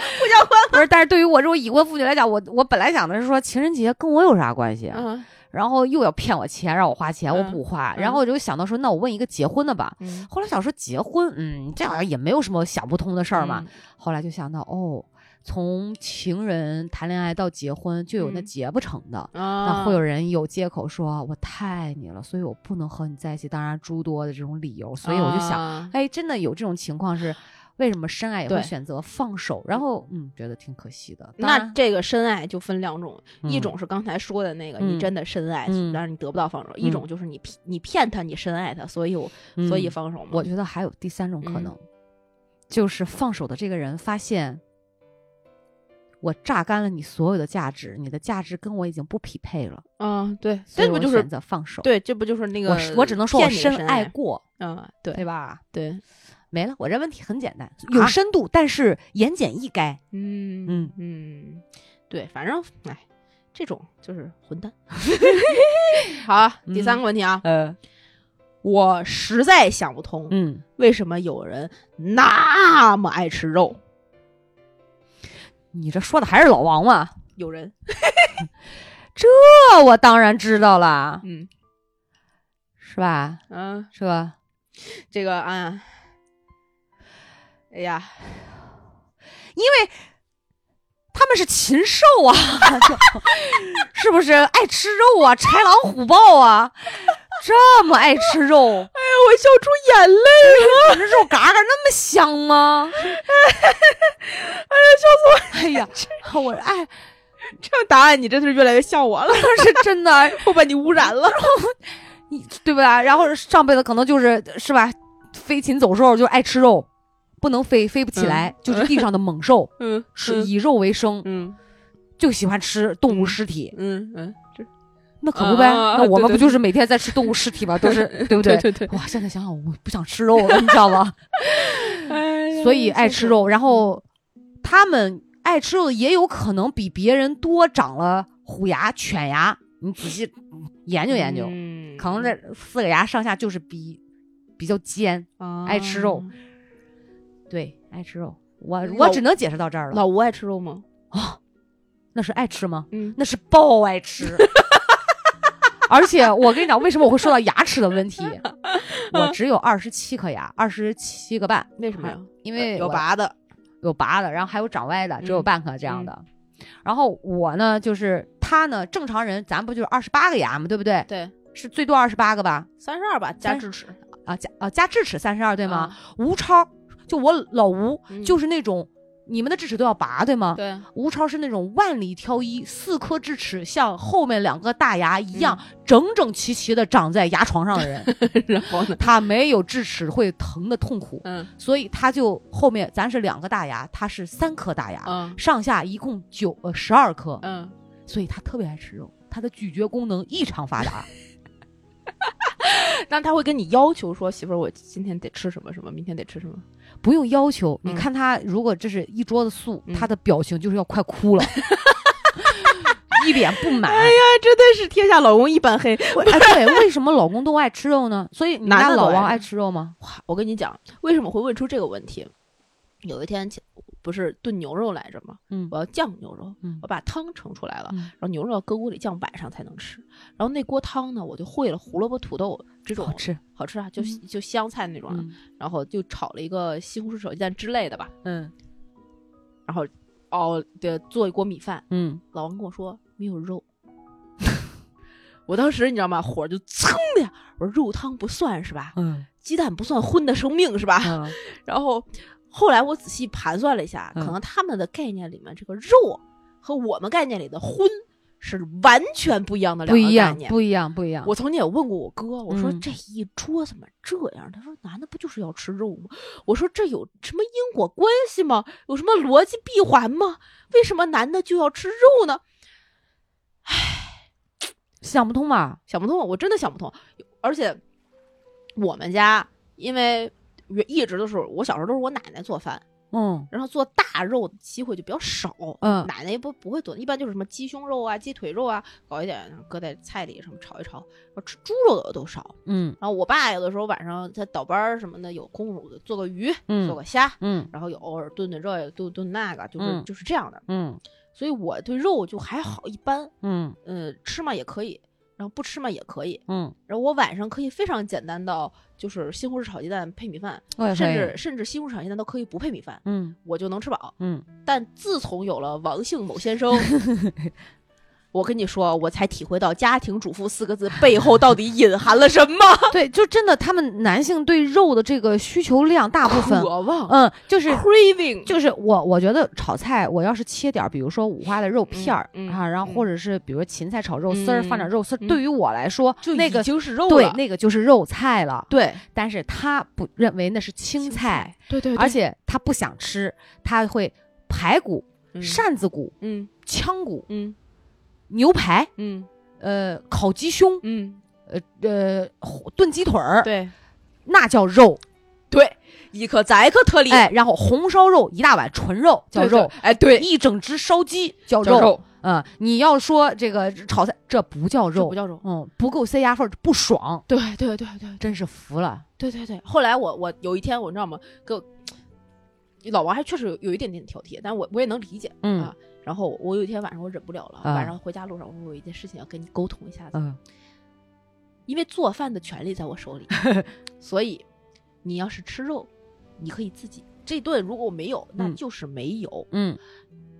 不相关。不是，但是对于我这种已婚妇女来讲，我我本来想的是说情人节跟我有啥关系啊？嗯然后又要骗我钱，让我花钱，我嗯不花，嗯然后我就想到说，那我问一个结婚的吧。嗯后来想说结婚，嗯，这好像也没有什么想不通的事儿嘛。后来就想到，哦，从情人谈恋爱到结婚，就有那嗯结不成的。啊，那会有人有借口说我太爱你了，所以我不能和你在一起，当然诸多的这种理由，所以我就想，想，哎，真的有这种情况是，为什么深爱也会选择放手？然后嗯，觉得挺可惜的。那这个深爱就分两种，一嗯种是刚才说的那个，嗯你真的深爱，嗯但是你得不到放手；一种就是你骗你骗他，你深爱他，所以我所以嗯放手嘛。我觉得还有第三种可嗯能，就是放手的这个人发现，我榨干了你所有的价值，你的价值跟我已经不匹配了，嗯，对，所以我这不就是选择放手。对，这不就是那个我我只能说我深爱爱，过，嗯，对对吧？对，没了，我这问题很简单，有啊深度，但是言简意赅。嗯嗯嗯，对，反正哎，这种就是混蛋。好啊，第三个问题啊，呃，我实在想不通，嗯，为什么有人那么爱吃肉？你这说的还是老王吗？有人，这我当然知道了，嗯是吧？嗯，是吧？这个啊，哎呀，因为他们是禽兽啊，是不是？爱吃肉啊，豺狼虎豹啊，这么爱吃肉，哎呀我笑出眼泪。了这肉嘎嘎那么香吗？哎呀，笑死我！哎呀，我哎，这样答案你真的是越来越像我了，是真的，我把你污染了。你对吧？然后上辈子可能就是是吧，飞禽走兽就爱吃肉，不能飞，飞不起来，就是地上的猛兽，嗯，是以肉为生，嗯就喜欢吃动物尸体。嗯嗯，这那可不呗，那我们对对不就是每天在吃动物尸体吗？都是 对不对？对对，哇，现在想想我不想吃肉了，你知道吗？哎所以爱吃肉，然后他们爱吃肉的也有可能比别人多长了虎牙、犬牙。你仔细研究研究，嗯可能这四个牙上下就是比比较尖，爱吃肉。对，爱吃肉。我我只能解释到这儿了。老吴爱吃肉吗？那是爱吃吗？嗯，那是爆爱吃。而且我跟你讲，为什么我会说到牙齿的问题？我只有二十七颗牙，二十七个半，为什么呀？因为有拔的，有拔的，然后还有长歪的，只有嗯半颗这样的。然后我呢，就是他呢，正常人咱不就是二十八个牙吗？对不对？对，是最多二十八个吧？三十二吧，加智齿，啊加啊加智齿三十二对吗？啊？吴超就我老吴、嗯就是那种你们的智齿都要拔对吗？对，吴超是那种万里挑一，四颗智齿像后面两个大牙一样、嗯整整齐齐的长在牙床上的人。然后呢？他没有智齿会疼的痛苦，嗯所以他就后面咱是两个大牙，他是三颗大牙，嗯上下一共九呃十二颗，嗯，所以他特别爱吃肉，他的咀嚼功能异常发达。那他会跟你要求说，媳妇儿，我今天得吃什么什么，明天得吃什么？不用要求，嗯你看他如果这是一桌子素，嗯他的表情就是要快哭了，一脸不满。哎呀，真的是天下老公一般黑。哎，对，为什么老公都爱吃肉呢？所以你家老王爱吃肉吗？哇，我跟你讲，为什么会问出这个问题？有一天不是炖牛肉来着吗？嗯我要酱牛肉，嗯我把汤盛出来了，嗯然后牛肉要搁锅里酱，晚上才能吃。然后那锅汤呢，我就烩了胡萝卜、土豆这种好吃。好吃啊，就、嗯就香菜那种然后就炒了一个西红柿炒鸡蛋之类的吧，嗯然后熬的做一锅米饭。嗯，老王跟我说没有肉，我当时你知道吗？火就噌的呀，我说肉汤不算是吧？嗯鸡蛋不算荤的生命是吧？嗯 然后后来我仔细盘算了一下，嗯可能他们的概念里面这个肉和我们概念里的荤是完全不一样的两个概不一样，念。不一样，不一样。我曾经也问过我哥，我说嗯这一桌怎么这样？他说男的不就是要吃肉吗？我说这有什么因果关系吗？有什么逻辑闭环吗？为什么男的就要吃肉呢？唉想不通吧？想不通，我真的想不通。而且我们家因为一直都是我小时候都是我奶奶做饭，嗯然后做大肉的机会就比较少。嗯奶奶也不不会做，一般就是什么鸡胸肉啊、鸡腿肉啊，搞一点搁在菜里什么炒一炒。然后吃猪肉的都少。嗯然后我爸有的时候晚上他倒班什么的有空做做个鱼，做嗯个虾，嗯然后有偶尔炖炖这炖炖那个，就是、嗯就是这样的。嗯所以我对肉就还好一般，嗯嗯，吃嘛也可以，然后不吃嘛也可以。嗯，然后我晚上可以非常简单到就是西红柿炒鸡蛋配米饭，甚至甚至西红柿炒鸡蛋都可以不配米饭，嗯我就能吃饱。嗯但自从有了王姓某先生，我跟你说，我才体会到“家庭主妇”四个字背后到底隐含了什么。对，就真的他们男性对肉的这个需求量大部分，渴望嗯，就是，craving，就是我我觉得炒菜，我要是切点儿，比如说五花的肉片儿、嗯嗯啊，然后嗯或者是比如说芹菜炒肉丝儿，嗯放点肉丝对于我来说，就那个就是肉对了。那个就是肉菜了。对但是他不认为那是青菜，，对对，而且他不想吃，他会排骨、嗯扇子骨、嗯腔骨、嗯牛排，嗯呃，烤鸡胸，嗯，呃呃，炖鸡腿儿，对那叫肉。对，一克再一克特例，哎，然后红烧肉一大碗纯肉叫对对肉，哎对，一整只烧鸡叫叫肉，嗯，你要说这个炒菜，这不叫肉不，叫肉。嗯，不够塞牙缝儿，不爽，对对对对真是服了。对对对。后来我我有一天我知道吗？给我老王还确实有有一点点挑剔，但我我也能理解，嗯啊。然后我有一天晚上我忍不了了，啊晚上回家路上我说我有一件事情要跟你沟通一下子，嗯因为做饭的权利在我手里，所以你要是吃肉，你可以自己这顿如果我没有，那嗯就是没有，嗯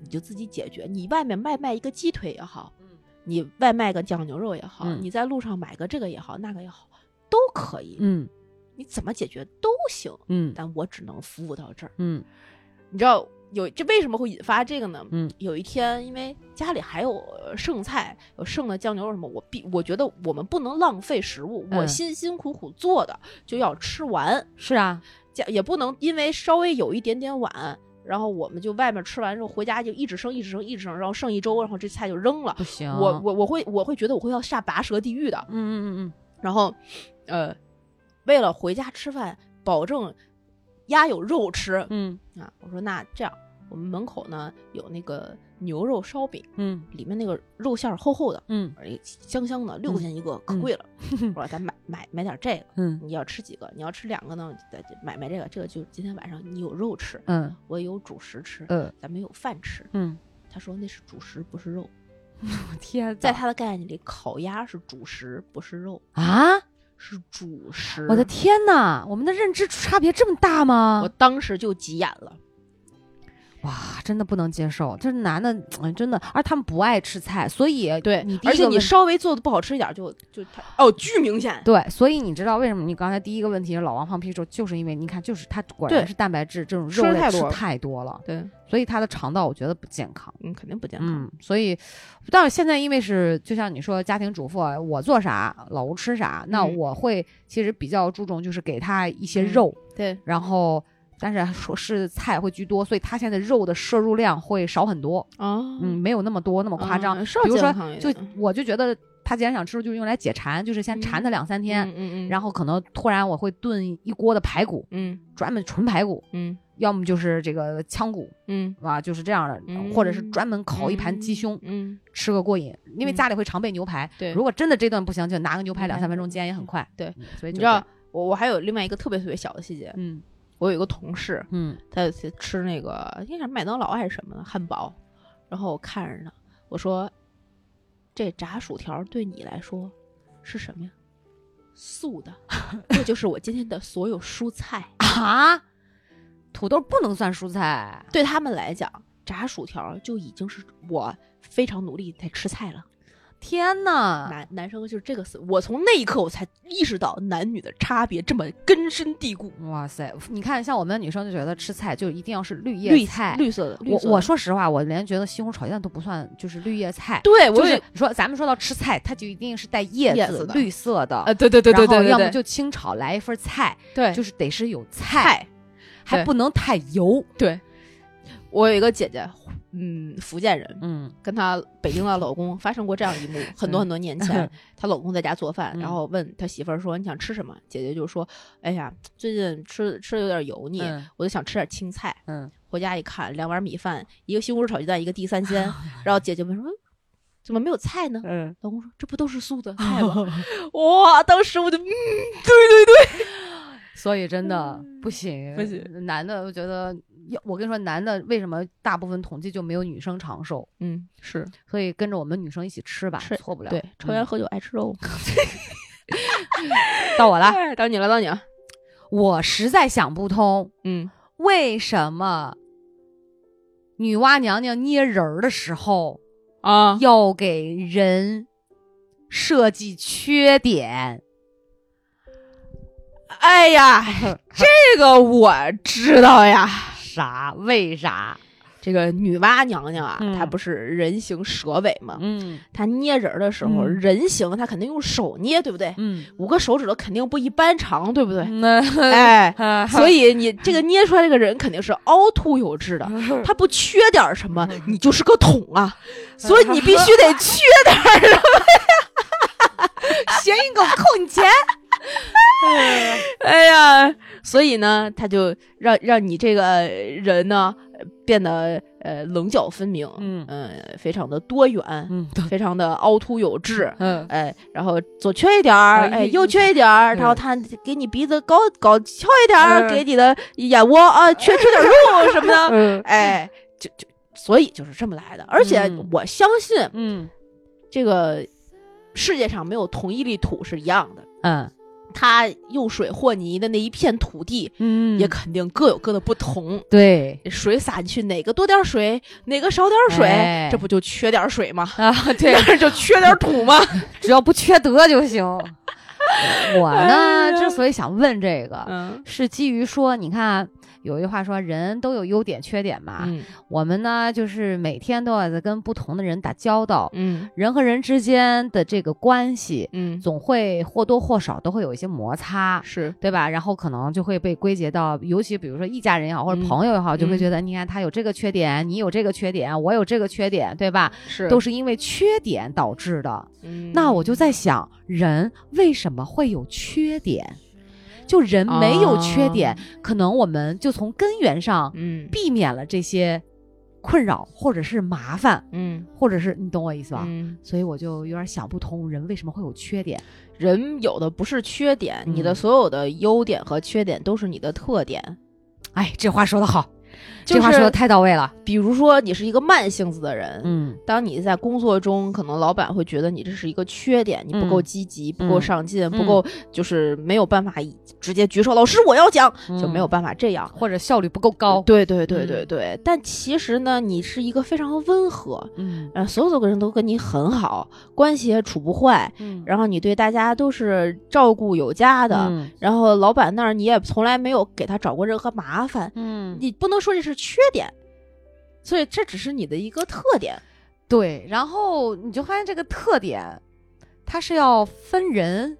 你就自己解决。你外面外卖一个鸡腿也好，嗯你外卖个酱牛肉也好，嗯你在路上买个这个也好，那个也好，都可以。嗯你怎么解决都行，嗯但我只能服务到这儿。嗯你知道有这为什么会引发这个呢？嗯，有一天因为家里还有呃剩菜，有剩的酱牛肉什么，我必我觉得我们不能浪费食物，我嗯辛辛苦苦做的就要吃完，是啊，家也不能因为稍微有一点点晚。然后我们就外面吃完之后回家就一直剩一直剩一直剩，然后剩一周，然后这菜就扔了。不行，我我我会我会觉得我会要下拔舌地狱的。嗯嗯嗯嗯然后，呃，为了回家吃饭，保证鸭有肉吃嗯啊，我说那这样，我们门口呢有那个牛肉烧饼，嗯里面那个肉馅儿厚厚的，嗯香香的，六块钱一个，可贵了。我说咱买买买点这个，嗯你要吃几个？你要吃两个呢，咱就买买这个，这个就今天晚上你有肉吃，嗯我也有主食吃，嗯咱们有饭吃。嗯，他说那是主食，不是肉。天，在他的概念里，烤鸭是主食，不是肉，啊，是主食。我的天哪，我们的认知差别这么大吗我？当时就急眼了。哇，真的不能接受，这男的，嗯，真的，而他们不爱吃菜，所以对而且你稍微做的不好吃一点就，就太哦，巨明显。对，所以你知道为什么你刚才第一个问题是老王放屁之后，就是因为你看，就是他果然对是蛋白质这种肉类吃太多了对，所以他的肠道我觉得不健康。嗯，肯定不健康。嗯，所以，但是现在因为是就像你说家庭主妇，我做啥老吴吃啥，那嗯我会其实比较注重就是给他一些嗯肉，对，然后但是说是菜会居多，所以他现在肉的摄入量会少很多，哦嗯，，没有那么多那么夸张。比如说就我就觉得他既然想吃肉，就是用来解馋，就是先馋他两三天，嗯嗯嗯，然后可能突然我会炖一锅的排骨，嗯专门纯排骨，嗯要么就是这个腔骨嗯啊，就是这样的，嗯或者是专门烤一盘鸡胸。嗯，吃个过瘾，因为嗯家里会常备牛排。对如果真的这顿不行，就拿个牛排嗯两三分钟煎也很快。对嗯，所以你知道我我还有另外一个特别特别小的细节，嗯我有一个同事，嗯他有次吃那个应该是麦当劳还是什么的汉堡，然后我看着呢，我说这炸薯条对你来说是什么呀？素的，这就是我今天的所有蔬菜。啊，土豆不能算蔬菜。对他们来讲，炸薯条就已经是我非常努力在吃菜了。天呐！男男生就是这个思，我从那一刻我才意识到男女的差别这么根深蒂固。哇塞，你看，像我们女生就觉得吃菜就一定要是绿叶绿菜。绿色的，我的我说实话，我连觉得西红柿炒鸡蛋都不算，就是绿叶菜。对我就是你说咱们说到吃菜，它就一定是带叶子、的绿色的。呃，对对对对对对，然后要么就清炒来一份菜，对就是得是有菜，菜。还不能太油。对，我有一个姐姐，嗯，福建人，嗯跟她北京的老公发生过这样一幕，很多很多年前，她老公在家做饭，嗯然后问她媳妇儿说：“你想吃什么？”姐姐就说：“哎呀，最近吃吃的有点油腻，嗯我就想吃点青菜。”嗯，回家一看，两碗米饭，一个西红柿炒鸡蛋，一个地三鲜。然后姐姐问说：“怎么没有菜呢？”嗯，老公说：“这不都是素的菜吗？” 哇，当时我就嗯，对对对，所以真的不行，不行。男的，我觉得要我跟你说，男的为什么大部分统计就没有女生长寿？嗯，是所以跟着我们女生一起吃吧，是错不了。对，抽烟嗯喝酒爱吃肉。到我了，哎到你了，到你了。我实在想不通，嗯为什么女娲娘娘捏人儿的时候啊，要给人设计缺点。哎呀，这个我知道呀。啥？为啥？这个女娲娘娘啊，嗯她不是人形蛇尾吗？嗯她捏人的时候，嗯人形她肯定用手捏，对不对？嗯，五个手指头肯定不一般长，对不对？那 哎，所以以你这个捏出来这个人肯定是凹凸有致的，他不缺点儿什么，你就是个桶啊，所以你必须得缺点儿什么。谐音梗扣你钱。哎呀，所以呢，他就让让你这个人呢呃变得呃棱角分明，嗯。呃非常的多元，嗯非常的凹凸有致。嗯。哎，然后左缺一点儿，哎哎，右缺一点儿，嗯。然后他给你鼻子高高翘一点儿，嗯。给你的眼窝啊缺缺点肉 什么的，嗯。哎，就就所以就是这么来的。而且嗯。我相信嗯。这个世界上没有同一粒土是一样的，嗯它用水和泥的那一片土地嗯也肯定各有各的不同。对水洒进去，哪个多点水，哪个少点水，哎这不就缺点水吗？啊，对，这就缺点土吗？只要不缺德就行。我哎呢，呀之所以想问这个，嗯是基于说，你看有一句话说，人都有优点缺点嘛。嗯我们呢，就是每天都要在跟不同的人打交道，嗯人和人之间的这个关系，嗯，总会或多或少都会有一些摩擦。是对吧？然后可能就会被归结到，尤其比如说一家人也好，或者嗯朋友也好，就会嗯觉得，你看他有这个缺点，你有这个缺点，我有这个缺点，对吧？是都是因为缺点导致的。嗯那我就在想，人为什么会有缺点？就人没有缺点，啊可能我们就从根源上嗯避免了这些困扰，或者是麻烦，嗯或者是你懂我意思吧？嗯，所以我就有点想不通，人为什么会有缺点？人有的不是缺点，你的嗯所有的优点和缺点都是你的特点。哎，这话说的好，就是这话说的太到位了。比如说，你是一个慢性子的人，嗯当你在工作中，可能老板会觉得你这是一个缺点，你不够嗯积极，不够嗯上进，不嗯够就是没有办法以直接举手，老师我要讲，就没有嗯办法这样。或者效率不够高。对对对嗯对对，但其实呢，你是一个非常温和，嗯呃，所有的人都跟你很好，关系也处不坏，嗯然后你对大家都是照顾有加的，嗯然后老板那儿你也从来没有给他找过任何麻烦，嗯，你不能说这是缺点，所以这只是你的一个特点。对，然后你就发现这个特点，它是要分人、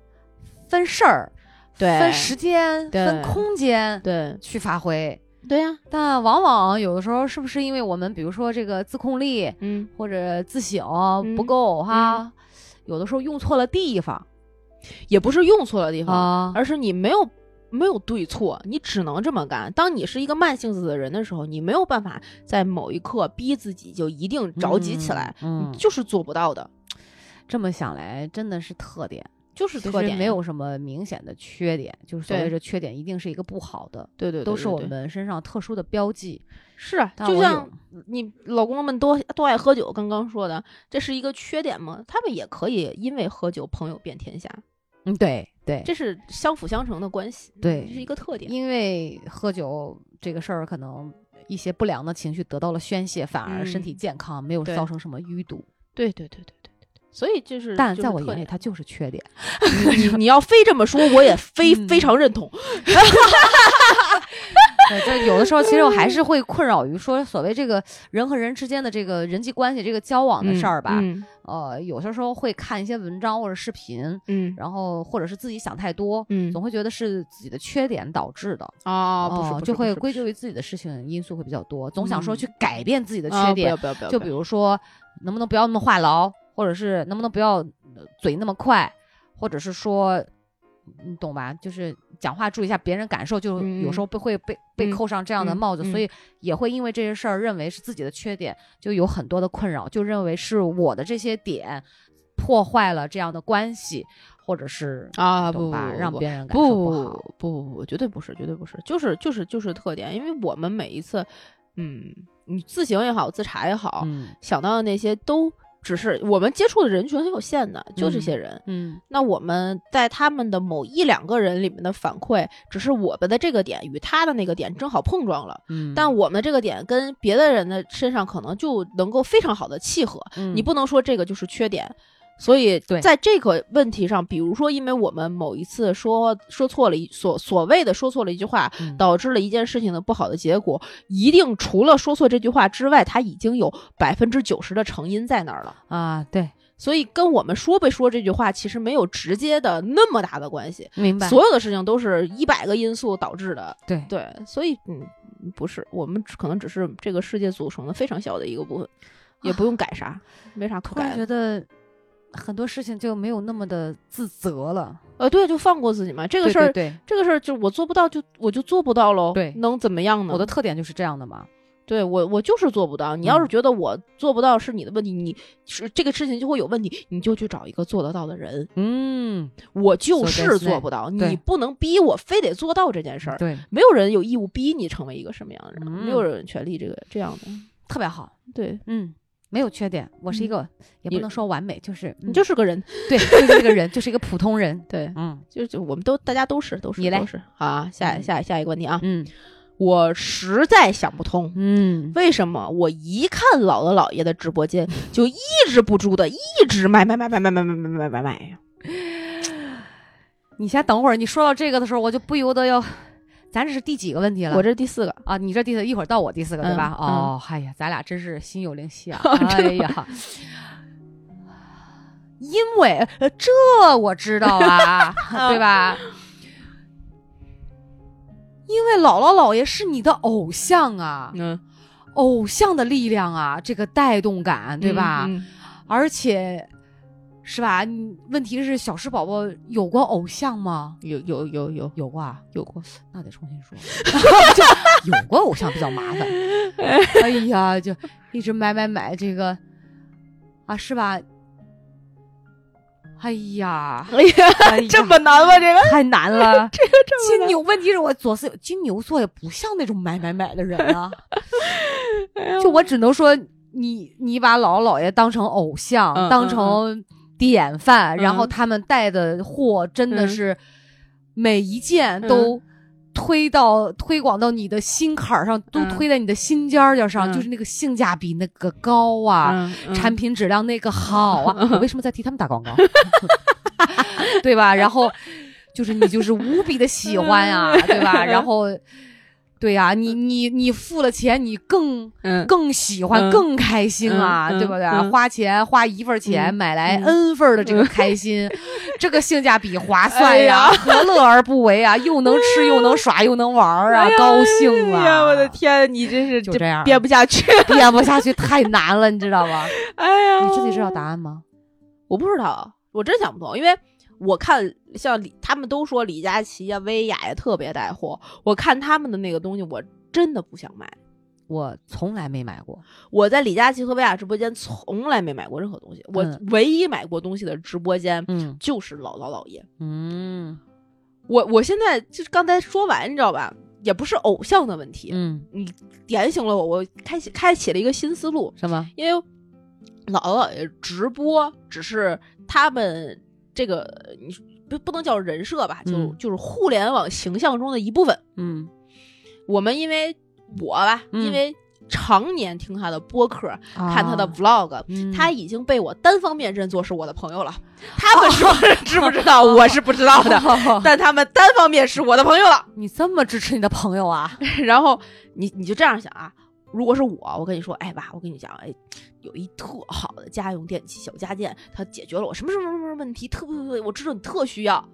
分事儿、对分时间、对分空间对去发挥。对呀、但往往有的时候，是不是因为我们比如说这个自控力嗯，或者自省不嗯够哈，有的时候用错了地方也不是用错了地方，啊，而是你没有。没有对错，你只能这么干。当你是一个慢性子的人的时候，你没有办法在某一刻逼自己就一定着急起来，就是做不到的，这么想来，真的是特点，就是特点没有什么明显的缺点，就是所谓对的缺点一定是一个不好的，对对对都是我们身上特殊的标记。是啊，就像你老公们都都爱喝酒，刚刚说的，这是一个缺点吗？他们也可以因为喝酒朋友遍天下，嗯，对对，这是相辅相成的关系，对这是一个特点。因为喝酒这个事儿，可能一些不良的情绪得到了宣泄，反而身体嗯健康，没有造成什么淤堵。对对对对对对对，所以就是，但在我眼里，它就是缺点。你你你要非这么说，我也非 嗯非常认同。对，就有的时候，其实我还是会困扰于说，所谓这个人和人之间的这个人际关系、这个交往的事儿吧。嗯呃，有些时候会看一些文章或者视频，嗯然后或者是自己想太多，嗯总会觉得是自己的缺点导致的。啊，不是哦就会归咎于自己的事情因素会比较多，总想说嗯去改变自己的啊缺点不要。不要不要，就比如说，能不能不要那么话痨，或者是能不能不要呃嘴那么快，或者是说，你懂吧？就是讲话注意一下别人感受，就嗯有时候被会被被嗯扣上这样的嗯帽子，所嗯以也会因为这些事儿认为是自己的缺点，就有很多的困扰，就认为是我的这些点破坏了这样的关系，或者是啊不懂吧？不不让别人感受不好。不不不，绝对不是，绝对不是，就是就是就是特点，因为我们每一次，嗯，你自省也好，自查也好，嗯想到的那些都只是我们接触的人群很有限的，就这些人。嗯那我们在他们的某一两个人里面的反馈，只是我们的这个点与他的那个点正好碰撞了，嗯，但我们的这个点跟别的人的身上可能就能够非常好的契合。嗯你不能说这个就是缺点。所以在这个问题上，比如说，因为我们某一次说说错了一所所谓的说错了一句话，嗯导致了一件事情的不好的结果，一定除了说错这句话之外，它已经有百分之九十的成因在那儿了。啊，对，所以跟我们说没说这句话其实没有直接的那么大的关系，明白。所有的事情都是一百个因素导致的。对对，所以嗯，不是我们可能只是这个世界组成的非常小的一个部分，也不用改啥，没啥可突然改的。觉得很多事情就没有那么的自责了。呃，对，就放过自己嘛。这个事儿，对这个事儿就我做不到就，我就做不到喽。对能怎么样呢？我的特点就是这样的嘛。对我，我就是做不到。你要是嗯觉得我做不到是你的问题，你是这个事情就会有问题，你就去找一个做得到的人。嗯，我就是做不到，你不能逼我非得做到这件事儿。对，没有人有义务逼你成为一个什么样的人，嗯没有人权利这个这样的。特别好。对嗯，没有缺点，我是一嗯个也不能说完美，就是你就是是个人，对，就是一个人，就是一个普通人。对，嗯就就我们都大家都是都是你都是好啊。下嗯下下一个问题啊，嗯我实在想不通，嗯，为什么我一看姥姥姥爷的直播间，就抑制不住的一直买买买买买买买买买买买呀？你先等会儿，你说到这个的时候，我就不由得要，咱这是第几个问题了？我这是第四个，啊，你这第四，一会儿到我第四个，对吧？嗯哦，哎呀，咱俩真是心有灵犀啊！哎呀，因为呃这我知道啊，对吧？因为姥姥姥爷是你的偶像啊，嗯，偶像的力量啊，这个带动感，对吧？嗯而且，是吧？问题是小石宝宝有过偶像吗？有有有有有过啊，有过，那得重新说。就有过偶像比较麻烦。哎呀，就一直买买买这个啊，是吧？哎呀，哎呀，这么难吗？这个太难了。这个这么金牛问题是我左思金牛座也不像那种买买买的人啊。难，就我只能说，你你把姥姥姥爷当成偶像，当成典范，然后嗯他们带的货真的嗯是每一件都推到、推广到你的心坎儿上，都嗯推在你的心尖儿尖上，嗯就是那个性价比那个高啊，嗯嗯产品质量那个好啊。我为什么在替他们打广告？对吧？然后就是你就是无比的喜欢呀、对吧？然后。对呀、你你你付了钱，你更嗯更喜欢、嗯更开心啊，嗯对不对？嗯花钱花一份钱、嗯买来嗯 n 份的这个开心，这个性价比划算哎呀，呀何乐而不为啊？又能吃又能耍又能玩儿啊，哎高兴啊！哎呀，我的天，你真是就这样编不下去。编不下去，太难了，你知道吗？哎呀，你自己知道答案吗？我不知道，我真想不通，因为我看像李，他们都说李佳琦呀、薇娅呀特别带货，我看他们的那个东西，我真的不想买。我从来没买过，我在李佳琦和薇娅直播间从来没买过任何东西，我嗯唯一买过东西的直播间嗯就是姥姥姥爷。嗯我我现在就是刚才说完，你知道吧？也不是偶像的问题，嗯，你点醒了我，我开启开启了一个新思路，什么？因为姥姥姥爷直播只是他们这个你不不能叫人设吧，就、嗯就是互联网形象中的一部分。嗯我们因为我吧，嗯因为常年听他的播客，看他的啊 vlog，、嗯他已经被我单方面认作是我的朋友了。他们知不知道？我是不知道的，但他们单方面是我的朋友了。你这么支持你的朋友啊？然后你你就这样想啊，如果是我，我跟你说，哎爸，我跟你讲，哎，有一特好的家用电器小家电，它解决了我什么什么什么问题，特别特别，我知道你特需要。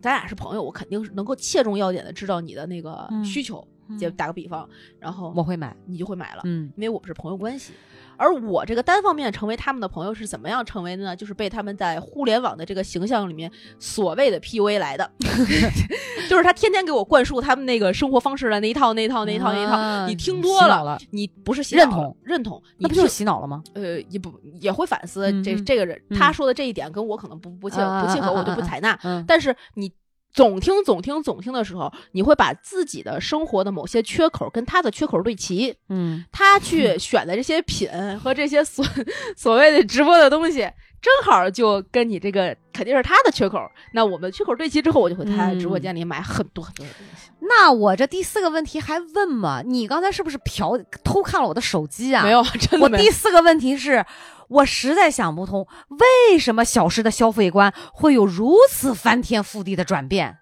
咱俩是朋友，我肯定是能够切中要点的知道你的那个嗯需求。就打个比方，然后我会买，你就会买了，嗯因为我们是朋友关系。而我这个单方面成为他们的朋友是怎么样成为的呢？就是被他们在互联网的这个形象里面所谓的 PUA 来的，就是他天天给我灌输他们那个生活方式的那一套那一套那一套那一套，啊你听多了，了，你不是洗脑认同认同，你那不就是洗脑了吗？呃也不也会反思这这个人嗯他说的这一点跟我可能不不契啊不契合，我就不啊采纳。嗯但是你总听总听总听的时候，你会把自己的生活的某些缺口跟他的缺口对齐，嗯，他去选的这些品和这些所 所谓的直播的东西，正好就跟你这个肯定是他的缺口。那我们缺口对齐之后，我就会在他的直播间里买很多很多的东西。那我这第四个问题还问吗？你刚才是不是瞟偷看了我的手机啊？没，有，真的我没有第四个问题是。我实在想不通，为什么小时的消费观会有如此翻天覆地的转变？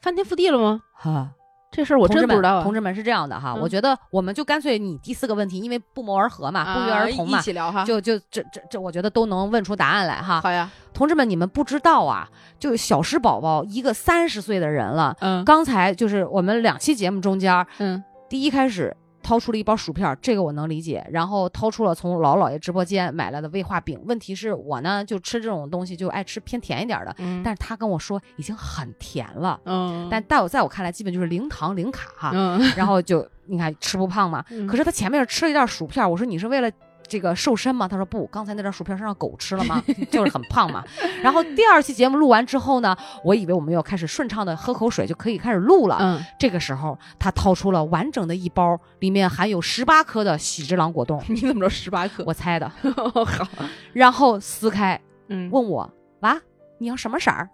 翻天覆地了吗？哈，这事儿我真不知道啊。同志们是这样的哈，嗯我觉得我们就干脆你第四个问题，因为不谋而合嘛，不约而同啊、嘛一，起聊哈。就就这这这，我觉得都能问出答案来哈。好呀，同志们，你们不知道啊，就小石宝宝一个三十岁的人了，嗯刚才就是我们两期节目中间，嗯第一开始掏出了一包薯片，这个我能理解，然后掏出了从老姥爷直播间买来的威化饼。问题是我呢，就吃这种东西就爱吃偏甜一点的，嗯，但是他跟我说已经很甜了，嗯，但在我在我看来，基本就是零糖零卡哈，嗯，然后就你看吃不胖嘛。嗯可是他前面吃了一袋薯片，我说你是为了。这个瘦身吗？他说不，刚才那张薯片是让狗吃了吗？就是很胖嘛。然后第二期节目录完之后呢，我以为我们要开始顺畅的喝口水就可以开始录了。嗯，这个时候，他掏出了完整的一包，里面含有十八颗的喜之郎果冻，你怎么知道十八颗？我猜的。好，然后撕开，嗯问我娃，你要什么色儿？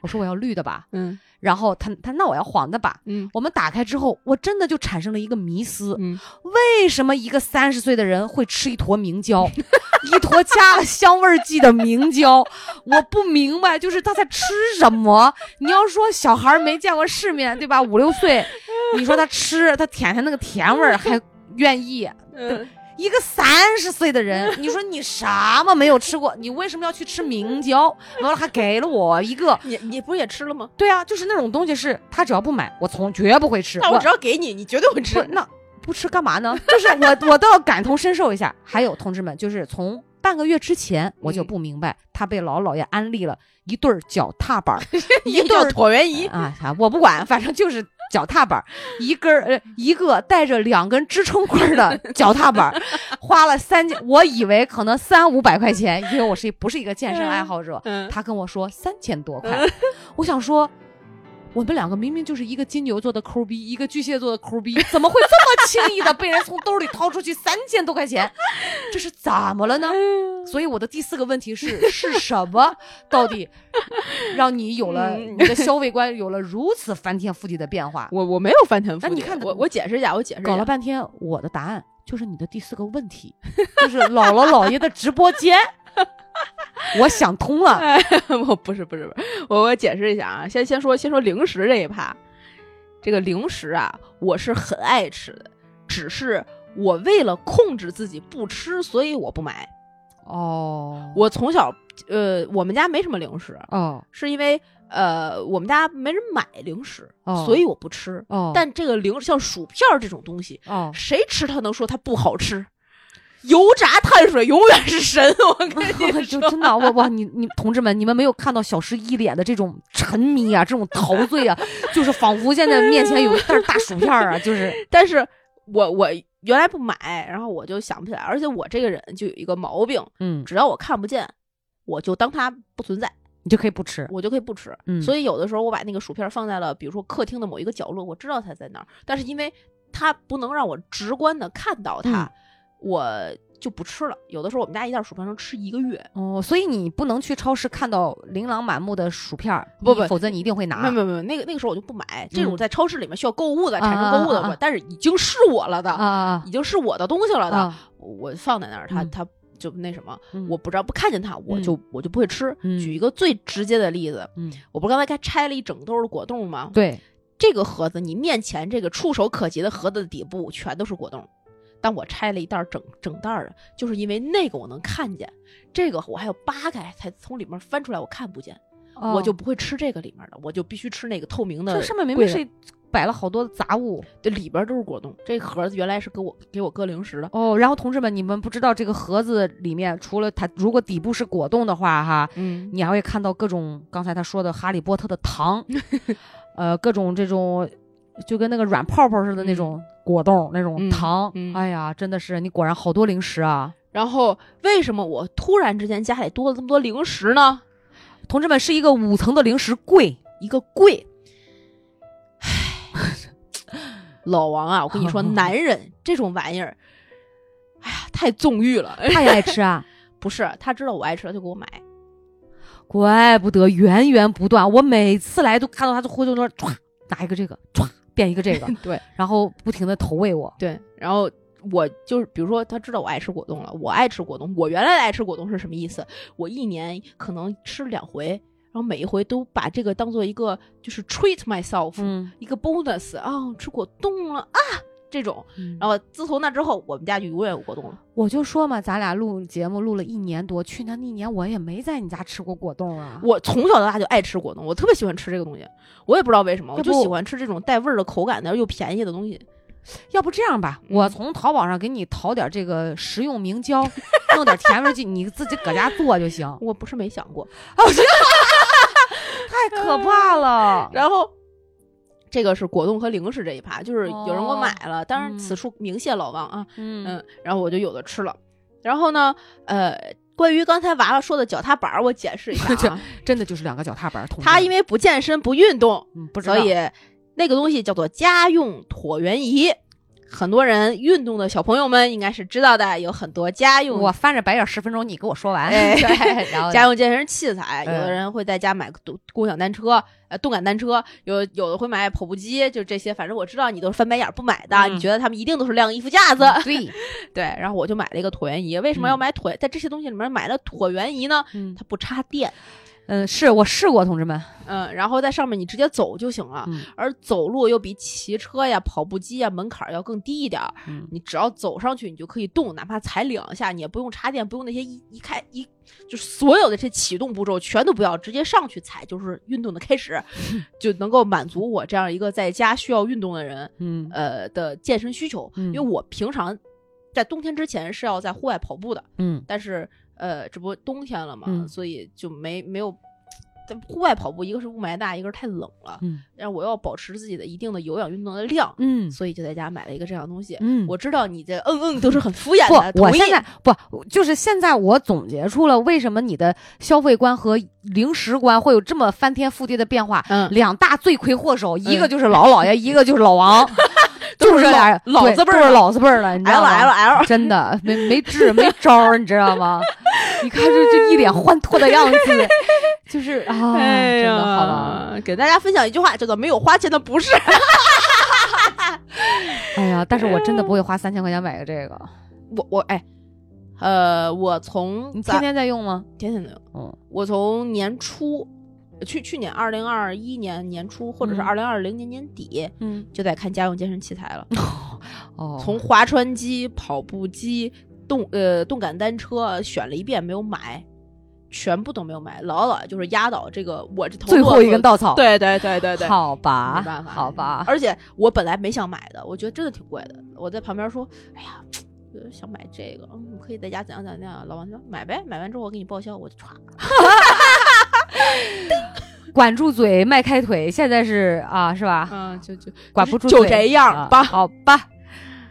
我说我要绿的吧。嗯然后他他那我要黄的吧。嗯我们打开之后，我真的就产生了一个迷思：嗯，为什么一个三十岁的人会吃一坨明胶，一坨加了香味剂的明胶？我不明白，就是他在吃什么？你要说小孩没见过世面，对吧？五六岁，你说他吃，他舔舔那个甜味儿还愿意。嗯一个三十岁的人，你说你什么没有吃过？你为什么要去吃明胶？完了还给了我一个，你你不是也吃了吗？对啊，就是那种东西是他只要不买，我从绝不会吃。那我只要给你，你绝对会吃不。那不吃干嘛呢？就是我我都要感同身受一下。还有同志们，就是从半个月之前我就嗯不明白，他被老姥爷安利了一对脚踏板，一对椭圆仪，啊，啊我不管，反正就是脚踏板儿，一根儿呃一个带着两根支撑棍儿的脚踏板儿，花了三千，我以为可能三五百块钱，因为我是不是一个健身爱好者，嗯他跟我说三千多块，我想说。我们两个明明就是一个金牛座的抠逼，一个巨蟹座的抠逼，怎么会这么轻易的被人从兜里掏出去三千多块钱？这是怎么了呢？所以我的第四个问题是：是什么到底让你有了嗯你的消费观有了如此翻天覆地的变化？我我没有翻天覆地。那你看我我解释一下，我解释。搞了半天，我的答案就是你的第四个问题，就是姥姥姥爷的直播间。我想通了，我不是不是不是，我我解释一下啊，先先说先说零食这一趴，这个零食啊，我是很爱吃的，只是我为了控制自己不吃，所以我不买。哦，我从小呃，我们家没什么零食，哦。是因为呃我们家没人买零食，哦。所以我不吃。哦，但这个零像薯片儿这种东西，哦，谁吃它能说它不好吃？油炸碳水永远是神，我跟你说。就真的，我我你你同志们，你们没有看到小石一脸的这种沉迷啊，这种陶醉啊，就是仿佛现在面前有一袋大薯片儿啊，就是但是我我原来不买，然后我就想不起来，而且我这个人就有一个毛病，嗯，只要我看不见，我就当它不存在，你就可以不吃，我就可以不吃。嗯，所以有的时候我把那个薯片放在了，比如说客厅的某一个角落，我知道它在那儿，但是因为它不能让我直观的看到它，嗯我就不吃了。有的时候我们家一袋薯片能吃一个月。哦，所以你不能去超市看到琳琅满目的薯片儿，不不否则你一定会拿。没有没有没有，那个那个时候我就不买。这种嗯在超市里面需要购物的、产生购物的，但是已经是我了的，啊啊已经是我的东西了的，啊！我放在那儿，它嗯它就那什么，嗯我不知道不看见它，我就我就不会吃。嗯举一个最直接的例子，嗯，我不是刚才该拆了一整兜的果冻吗？对，这个盒子，你面前这个触手可及的盒子的底部全都是果冻。但我拆了一袋儿整整袋儿的，就是因为那个我能看见，这个我还要扒开才从里面翻出来，我看不见，我就哦不会吃这个里面的，我就必须吃那个透明的。这上面明明是摆了好多杂物这里边都是果冻，这盒子原来是给我给我搁零食的。哦。然后同志们，你们不知道这个盒子里面除了它，如果底部是果冻的话，哈，嗯，你还会看到各种刚才他说的哈利波特的糖，呃，各种这种就跟那个软泡泡似的那种果冻、那种嗯糖。嗯哎呀，真的是你果然好多零食啊！然后为什么我突然之间家里多了这么多零食呢？同志们，是一个五层的零食柜，一个柜。唉，老王啊，我跟你说，男人这种玩意儿，哎呀，太纵欲了。他也爱吃啊，不是，他知道我爱吃，他就给我买。怪不得源源不断。我每次来都看到他就回头说，歘，拿一个这个，歘，变一个这个，对然后不停的投喂我。对，然后我就是，比如说，他知道我爱吃果冻了，我爱吃果冻。我原来爱吃果冻是什么意思？我一年可能吃两回，然后每一回都把这个当做一个就是 treat myself，、嗯，一个 bonus 啊，吃果冻了啊这种。嗯然后自从那之后，我们家就永远有果冻了。我就说嘛，咱俩录节目录了一年多，去年那一年我也没在你家吃过果冻啊。我从小到大就爱吃果冻，我特别喜欢吃这个东西，我也不知道为什么，我就喜欢吃这种带味儿的口感的又便宜的东西。要不这样吧，嗯我从淘宝上给你淘点这个食用明胶，弄点甜味剂，你自己搁家做就行。我不是没想过，太可怕了。然后。这个是果冻和零食这一趴，就是有人给我哦买了，当然嗯此处明谢老王啊，嗯嗯，然后我就有的吃了。然后呢，呃，关于刚才娃娃说的脚踏板儿，我解释一下啊，真的就是两个脚踏板儿。他因为不健身不运动，嗯不所以那个东西叫做家用椭圆仪。很多人运动的小朋友们应该是知道的，有很多家用我翻着白眼十分钟，你给我说完。哎对，然后家用健身器材，有的嗯人会在家买个共享单车，呃，动感单车，有有的会买跑步机，就这些。反正我知道你都是翻白眼不买的，嗯你觉得他们一定都是晾衣服架子。对，对，然后我就买了一个椭圆仪。为什么要买椭？在这些东西里面买了椭圆仪呢？嗯它不插电，嗯，是我试过，同志们。嗯，然后在上面你直接走就行了。嗯而走路又比骑车呀、跑步机呀门槛儿要更低一点儿。嗯你只要走上去，你就可以动，哪怕踩两下，你也不用插电，不用那些一一开一，就是所有的这些启动步骤全都不要，直接上去踩就是运动的开始，就能够满足我这样一个在家需要运动的人，嗯呃的健身需求。嗯因为我平常在冬天之前是要在户外跑步的，嗯但是呃，这不冬天了嘛，嗯所以就没没有。在户外跑步，一个是雾霾大，一个是太冷了，嗯然后我要保持自己的一定的有氧运动的量，嗯所以就在家买了一个这样的东西。嗯，我知道你这嗯嗯都是很敷衍的，不，我现在不就是现在我总结出了为什么你的消费观和零食观会有这么翻天覆地的变化。嗯，两大罪魁祸首，一个就是老老爷，一个就是老王，都就是是这俩人老字辈儿老字辈儿了，你知道吗 L L，真的没没治没招儿，你知道吗？你看这这一脸欢脱的样子，就是啊，哎真的好吧。呀，给大家分享一句话，叫做没有花钱的不是。哎呀，但是我真的不会花三千块钱买个这个。我我哎，呃，我从咱你天天在用吗？天天在用，嗯我从年初。去去年二零二一年年初，或者是嗯二零二零年年底，嗯，就在看家用健身器材了。哦，从划船机、跑步机、动呃动感单车选了一遍，没有买，全部都没有买，老老就是压倒这个我这头最后一根稻。草。，对对对对对，好吧，没办法好吧。而且我本来没想买的，我觉得真的挺贵的。我在旁边说：“哎呀，呃想买这个，嗯，可以在家怎样怎样怎样。”老王说：“买呗，买完之后我给你报销。”我就歘，管住嘴，迈开腿，现在是啊，是吧？嗯，就就管不住嘴就这样啊吧。好吧。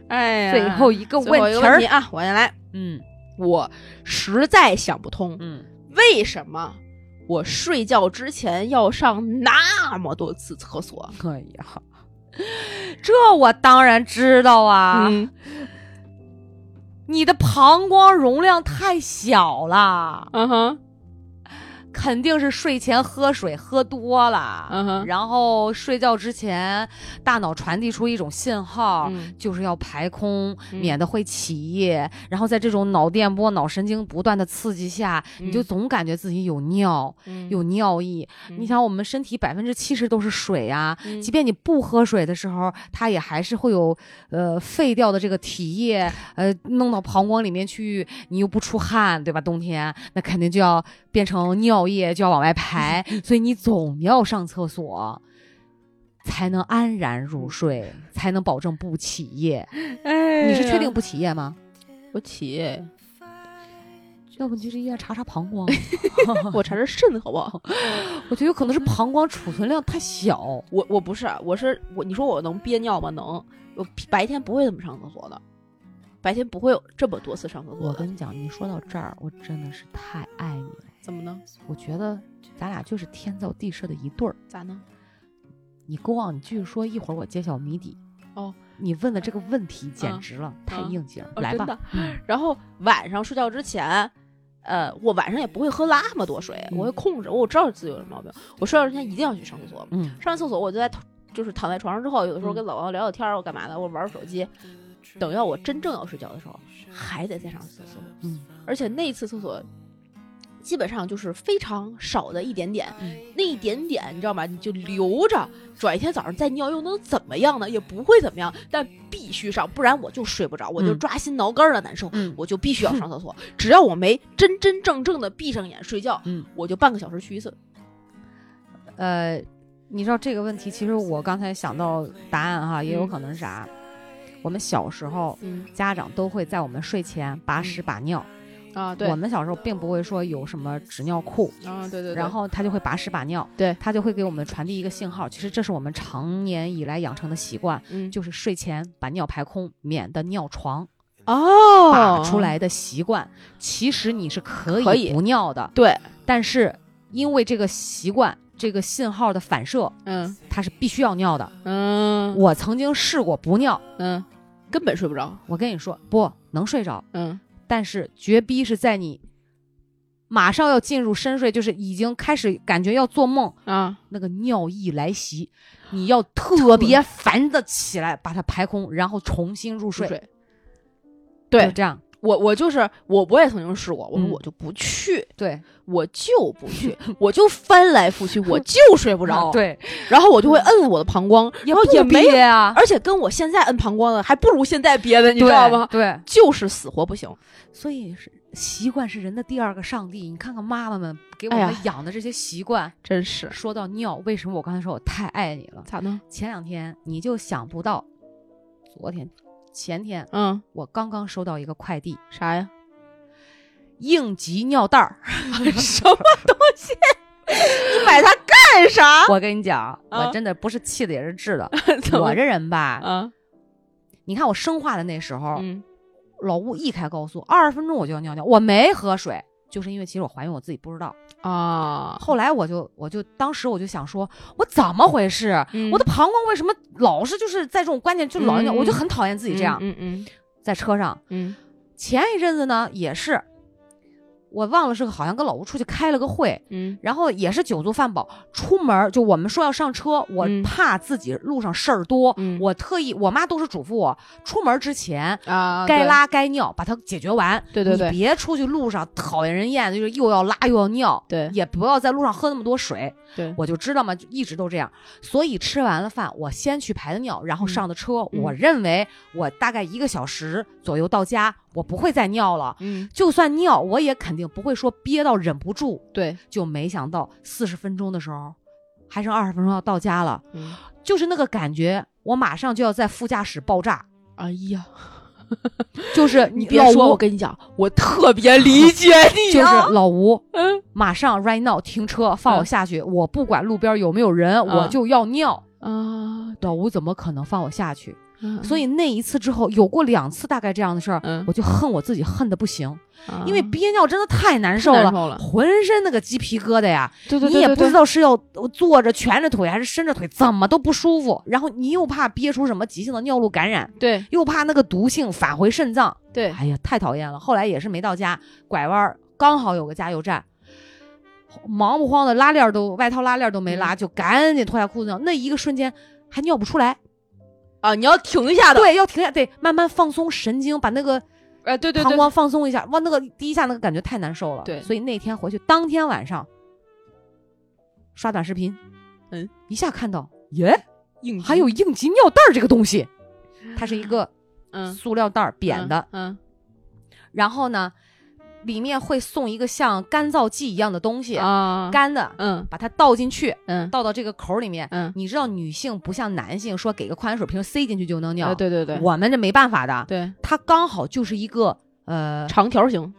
哎呀，最后一个问题啊，我先来。嗯我实在想不通，嗯，为什么我睡觉之前要上那么多次厕所？哎呀，这我当然知道啊。嗯，你的膀胱容量太小了，嗯哼，肯定是睡前喝水喝多了，嗯然后睡觉之前大脑传递出一种信号。嗯就是要排空，嗯免得会起夜。然后在这种脑电波、脑神经不断的刺激下，你就嗯总感觉自己有尿、嗯有尿意。嗯你想，我们身体百分之七十都是水啊、嗯即便你不喝水的时候，它也还是会有呃废掉的这个体液，呃弄到膀胱里面去，你又不出汗，对吧？冬天那肯定就要变成尿液，就要往外排，所以你总要上厕所。才能安然入睡，才能保证不起夜。哎你是确定不起夜吗？我起？要不你去医院查查膀胱？我查查肾好不好？我觉得有可能是膀胱储存量太小。我我不是，我是我。你说我能憋尿吗？能。我白天不会这么上厕所的，白天不会有这么多次上厕所。我跟你讲，你说到这儿，我真的是太爱你了。怎么呢？我觉得咱俩就是天造地设的一对儿。咋呢？你勾啊，你继续说，一会儿我揭晓谜底。哦，你问的这个问题简嗯直了，太嗯应景了。哦来吧然后晚上睡觉之前，呃，我晚上也不会喝那么多水，嗯我会控制。我知道自己有什么毛病，我睡觉之前一定要去上厕所。嗯上完厕所，我就在就是躺在床上之后，有的时候嗯跟老王聊聊天儿，我干嘛的，我玩玩手机。等要我真正要睡觉的时候，还得再上厕所。嗯而且那一次厕所。基本上就是非常少的一点点，嗯那一点点你知道吗？你就留着，转一天早上再尿又能怎么样呢？也不会怎么样，但必须上，不然我就睡不着，我就嗯抓心挠肝儿的难受。嗯我就必须要上厕所。只要我没真真正正的闭上眼睡觉，嗯，我就半个小时去一次。呃，你知道这个问题，其实我刚才想到答案哈，也有可能是啥？我们小时候嗯家长都会在我们睡前把屎把尿，啊，对我们小时候并不会说有什么纸尿裤，啊，对对然后他就会把屎把尿，对他就会给我们传递一个信号。其实这是我们常年以来养成的习惯，嗯就是睡前把尿排空，免得尿床哦把出来的习惯。其实你是可以不尿的，对，但是因为这个习惯，这个信号的反射，嗯它是必须要尿的。嗯我曾经试过不尿，嗯，根本睡不着。我跟你说不能睡着，嗯但是绝逼是在你马上要进入深睡，就是已经开始感觉要做梦，啊，那个尿意来袭，你要特别烦的起来把它排空，然后重新入睡。睡。对就这样，我，我就是我，我也曾经试过。我说嗯我就不去，对，我就不去，我就翻来覆去，我就睡不着。对，然后我就会摁摁我的膀胱，然后也没有憋啊，而且跟我现在摁膀胱的还不如现在憋的，你知道吗？对，就是死活不行。所以是习惯是人的第二个上帝。你看看妈妈们给我们养的这些习惯。真是说到尿，为什么我刚才说我太爱你了？咋呢？前两天你就想不到，昨天、前天嗯，我刚刚收到一个快递，啥呀？应急尿袋儿。什么东西？你买它干啥？我跟你讲，啊我真的不是气的，也是治的。我这人吧，啊？你看我生化的那时候，嗯老吴一开高速，二十分钟我就要尿尿，我没喝水，就是因为其实我怀孕，我自己不知道。啊，后来我就我就当时我就想说，我怎么回事？嗯我的膀胱为什么老是就是在这种关键就老？嗯我就很讨厌自己这样。嗯嗯在车上，嗯前一阵子呢也是，我忘了是好像跟老吴出去开了个会，嗯然后也是酒足饭饱，出门就我们说要上车，我嗯怕自己路上事儿多，嗯我特意我妈都是嘱咐我，出门之前啊，该拉该尿把它解决完。对对对你别出去路上讨厌人厌，就是又要拉又要尿，对也不要在路上喝那么多水。对，我就知道嘛，就一直都这样。所以吃完了饭，我先去排的尿，然后嗯上的车。嗯我认为我大概一个小时左右到家，我不会再尿了。嗯就算尿，我也肯定不会说憋到忍不住。对，就没想到四十分钟的时候，还剩二十分钟要到家了，嗯，就是那个感觉，我马上就要在副驾驶爆炸。哎呀，就是你别说，我跟你讲，我特别理 解你就是啊，老吴，嗯马上 right now 停车放我嗯下去，我不管路边有没有人，我嗯就要尿。啊，老吴怎么可能放我下去？嗯所以那一次之后，有过两次大概这样的事儿，嗯。我就恨我自己，恨的不行，啊。因为憋尿真的太难受了，受了。浑身那个鸡皮疙瘩呀，对对对，你也不知道是要坐着蜷着腿还是伸着腿，怎么都不舒服。然后你又怕憋出什么急性的尿路感染，对。又怕那个毒性返回肾脏，对，哎呀，太讨厌了。后来也是没到家，拐弯儿刚好有个加油站，忙不慌的拉链都外套拉链都没嗯。拉，就赶紧脱下裤子尿。那一个瞬间还尿不出来，啊，你要停一下的，对，要停下，对，慢慢放松神经，把那个哎，对对对，膀胱放松一下。哇，那个第一下那个感觉太难受了。对。所以那天回去当天晚上刷短视频，嗯，一下看到耶，应还有应急尿袋儿这个东西，它是一个嗯。塑料袋儿扁的，嗯。然后呢，里面会送一个像干燥剂一样的东西，啊，干的，嗯。把它倒进去，嗯。倒到这个口儿里面。嗯，你知道女性不像男性说给个矿泉水瓶塞进去就能尿，啊对对对，我们这没办法的，对。它刚好就是一个呃长条形。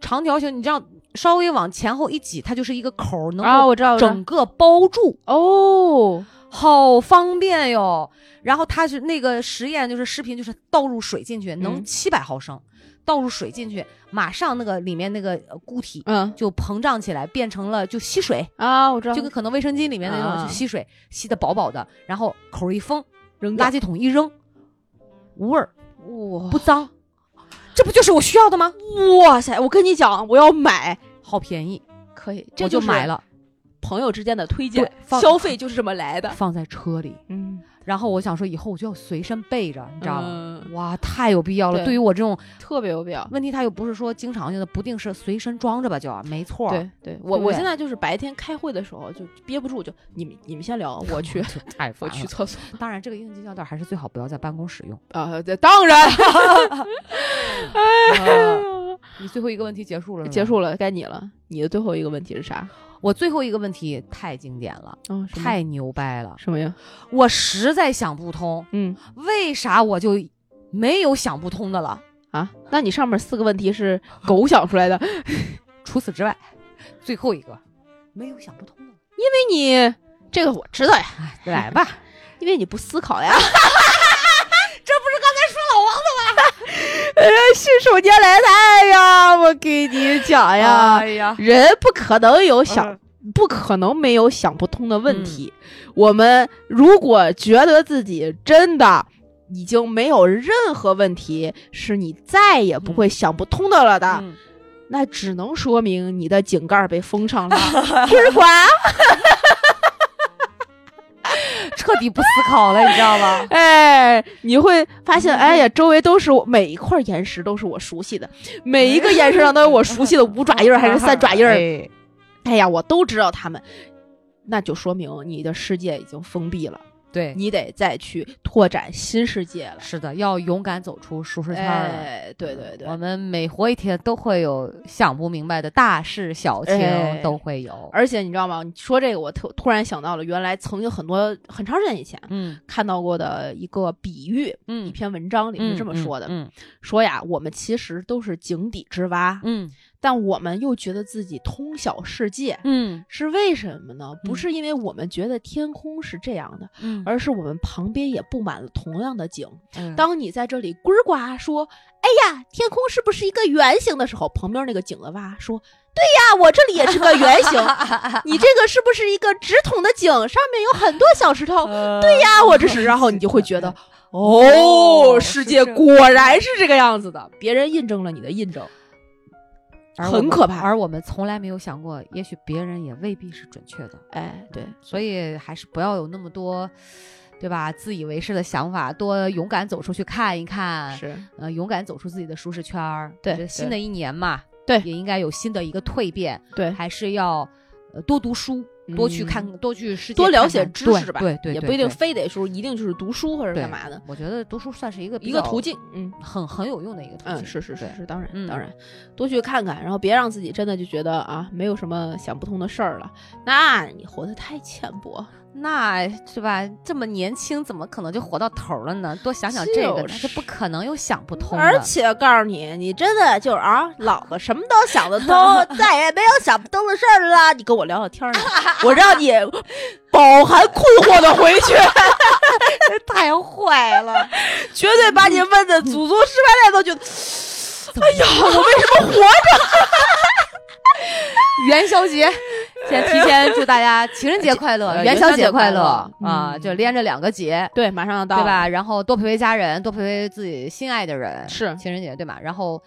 长条形，你知道稍微往前后一挤，它就是一个口儿，能啊，够我整个包住，哦，好方便哟。然后它是那个实验，就是视频，就是倒入水进去，能嗯。七百毫升。倒入水进去，马上那个里面那个呃固体嗯就膨胀起来，变成了就吸水，啊，我知道，就跟可能卫生巾里面那种啊就吸水，吸的饱饱的，然后口儿一封，扔垃圾桶一扔，无味儿哇不脏，这不就是我需要的吗？哇塞！我跟你讲，我要买，好便宜，可以，这我就买。了，朋友之间的推荐消费就是这么来的。放在车里。嗯，然后我想说，以后我就要随身备着，你知道吗？嗯哇，太有必要了。对对于我这种特别有必要。问题，它又不是说经常性的，不定是随身装着吧，就没错。对对，我我现在就是白天开会的时候就憋不住，就你们你们先聊，我去 我。去厕所当然，这个应急胶带还是最好不要在办公室用。啊。对，当然 呃你最后一个问题结束了，结。束了，该你了。你的最后一个问题是啥？我最后一个问题太经典了，哦，太牛掰了，什么呀？我实在想不通，嗯为啥我就没有想不通的了？啊，那你上面四个问题是狗想出来的，除此之外，最后一个没有想不通的。因为你这个我知道呀，哎，来吧，因为你不思考呀。这不是刚才说老王的吗？哎呀，信手拈来的呀！我给你讲呀，哎呀，人不可能有想，嗯不可能没有想不通的问题。我们如果觉得自己真的已经没有任何问题，是你再也不会想不通的了的，嗯那只能说明你的井盖被封上了。是吧？彻底不思考了，你知道吗？哎，你会发现，哎呀，周围都是我，每一块岩石都是我熟悉的，每一个岩石上都有我熟悉的五爪印儿还是三爪印儿。哎哎呀，我都知道他们，那就说明你的世界已经封闭了，对，你得再去拓展新世界了。是的，要勇敢走出舒适圈对对对我，们每活一天都会有想不明白的大事小情，哎都会有。而且你知道吗？你说这个，我突突然想到了，原来曾经很多很长时间以前嗯看到过的一个比喻，一嗯，篇文章里是这么说的：嗯说呀，我们其实都是井底之蛙，嗯但我们又觉得自己通晓世界。嗯是为什么呢？不嗯是因为我们觉得天空是这样的，嗯，而是我们旁边也布满了同样的景。嗯当你在这里呱呱说：“哎呀，天空是不是一个圆形的时候，旁边那个井的蛙说：“对呀，我这里也是个圆形。你这个是不是一个直筒的井？上面有很多小石头。对呀，我这是。”然后你就会觉得，哦，世界果然是这个样子的。别人印证了你的印证。而很可怕而我们从来没有想过，也许别人也未必是准确的。哎，对，所以还是不要有那么多，对吧？自以为是的想法，多勇敢走出去看一看，是呃，勇敢走出自己的舒适圈儿。对新的一年嘛，对也应该有新的一个蜕变，对，还是要呃多读书，多去看，多去世界多了解知识吧，对对对，也不一定非得说一定就是读书或者干嘛的，我觉得读书算是一个一个途径。嗯很很有用的一个途径。嗯，是是是是，当然嗯当然，多去看看，然后别让自己真的就觉得啊，没有什么想不通的事儿了，那你活得太浅薄。那是吧？这么年轻，怎么可能就活到头了呢？多想想这个，就是那是不可能有想不通的。而且告诉你，你真的就是啊，老子什么都想得通，再也没有想不通的事儿了。你跟我聊聊天儿呢，我让你饱含困惑的回去，太坏了！绝对把你问的祖宗十八代都觉得，哎呀，我为什么活着？元宵节，先提前祝大家情人节快乐，呃元宵节快乐啊！嗯就连着两个节，对，马上要到，对？吧？然后多陪陪家人，多陪陪自己心爱的人，是情人节对吧？然后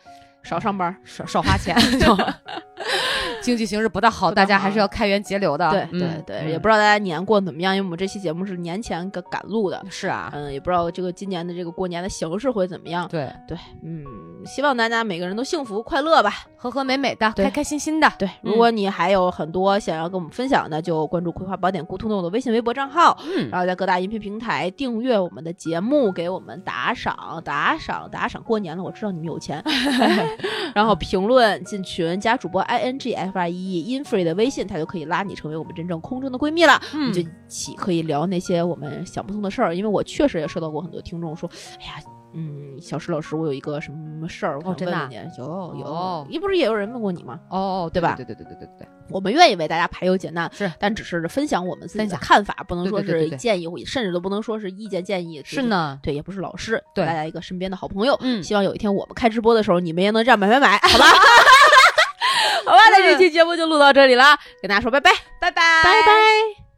少上班。少少花钱，就 经济形势不大好，大大家还是要开源节流的。对嗯对对，嗯也不知道大家年过得怎么样，因为我们这期节目是年前赶赶录的，是啊，嗯，也不知道这个今年的这个过年的形式会怎么样。对，对，嗯，希望大家每个人都幸福快乐吧。和和美美的，开开心心的。对，如果你还有很多想要跟我们分享的，就关注《葵花宝典》咕通豆的微信、微博账号，嗯，然后在各大音频平台订阅我们的节目，给我们打赏、打赏、打赏。过年了，我知道你们有钱，然后评论、进群、加主播 i n g f r e e infree 的微信，他就可以拉你成为我们真正空中的闺蜜了。嗯你就起可以聊那些我们想不通的事儿，因为我确实也收到过很多听众说，哎呀。嗯，小石老师，我有一个什么什么事儿，我想真的啊问你。有有，你不是也有人问过你吗？哦，对吧对对对对对对对，我们愿意为大家排忧解难，是但只是分享我们自己的看法，不能说是建议，甚至都不能说是意见建议。是，呢，对，也不是老师，对大家一个身边的好朋友。嗯希望有一天我们开直播的时候，你们也能这样买买买，好吧？好吧，那这期节目就录到这里了，跟大家说拜拜，拜拜。拜拜。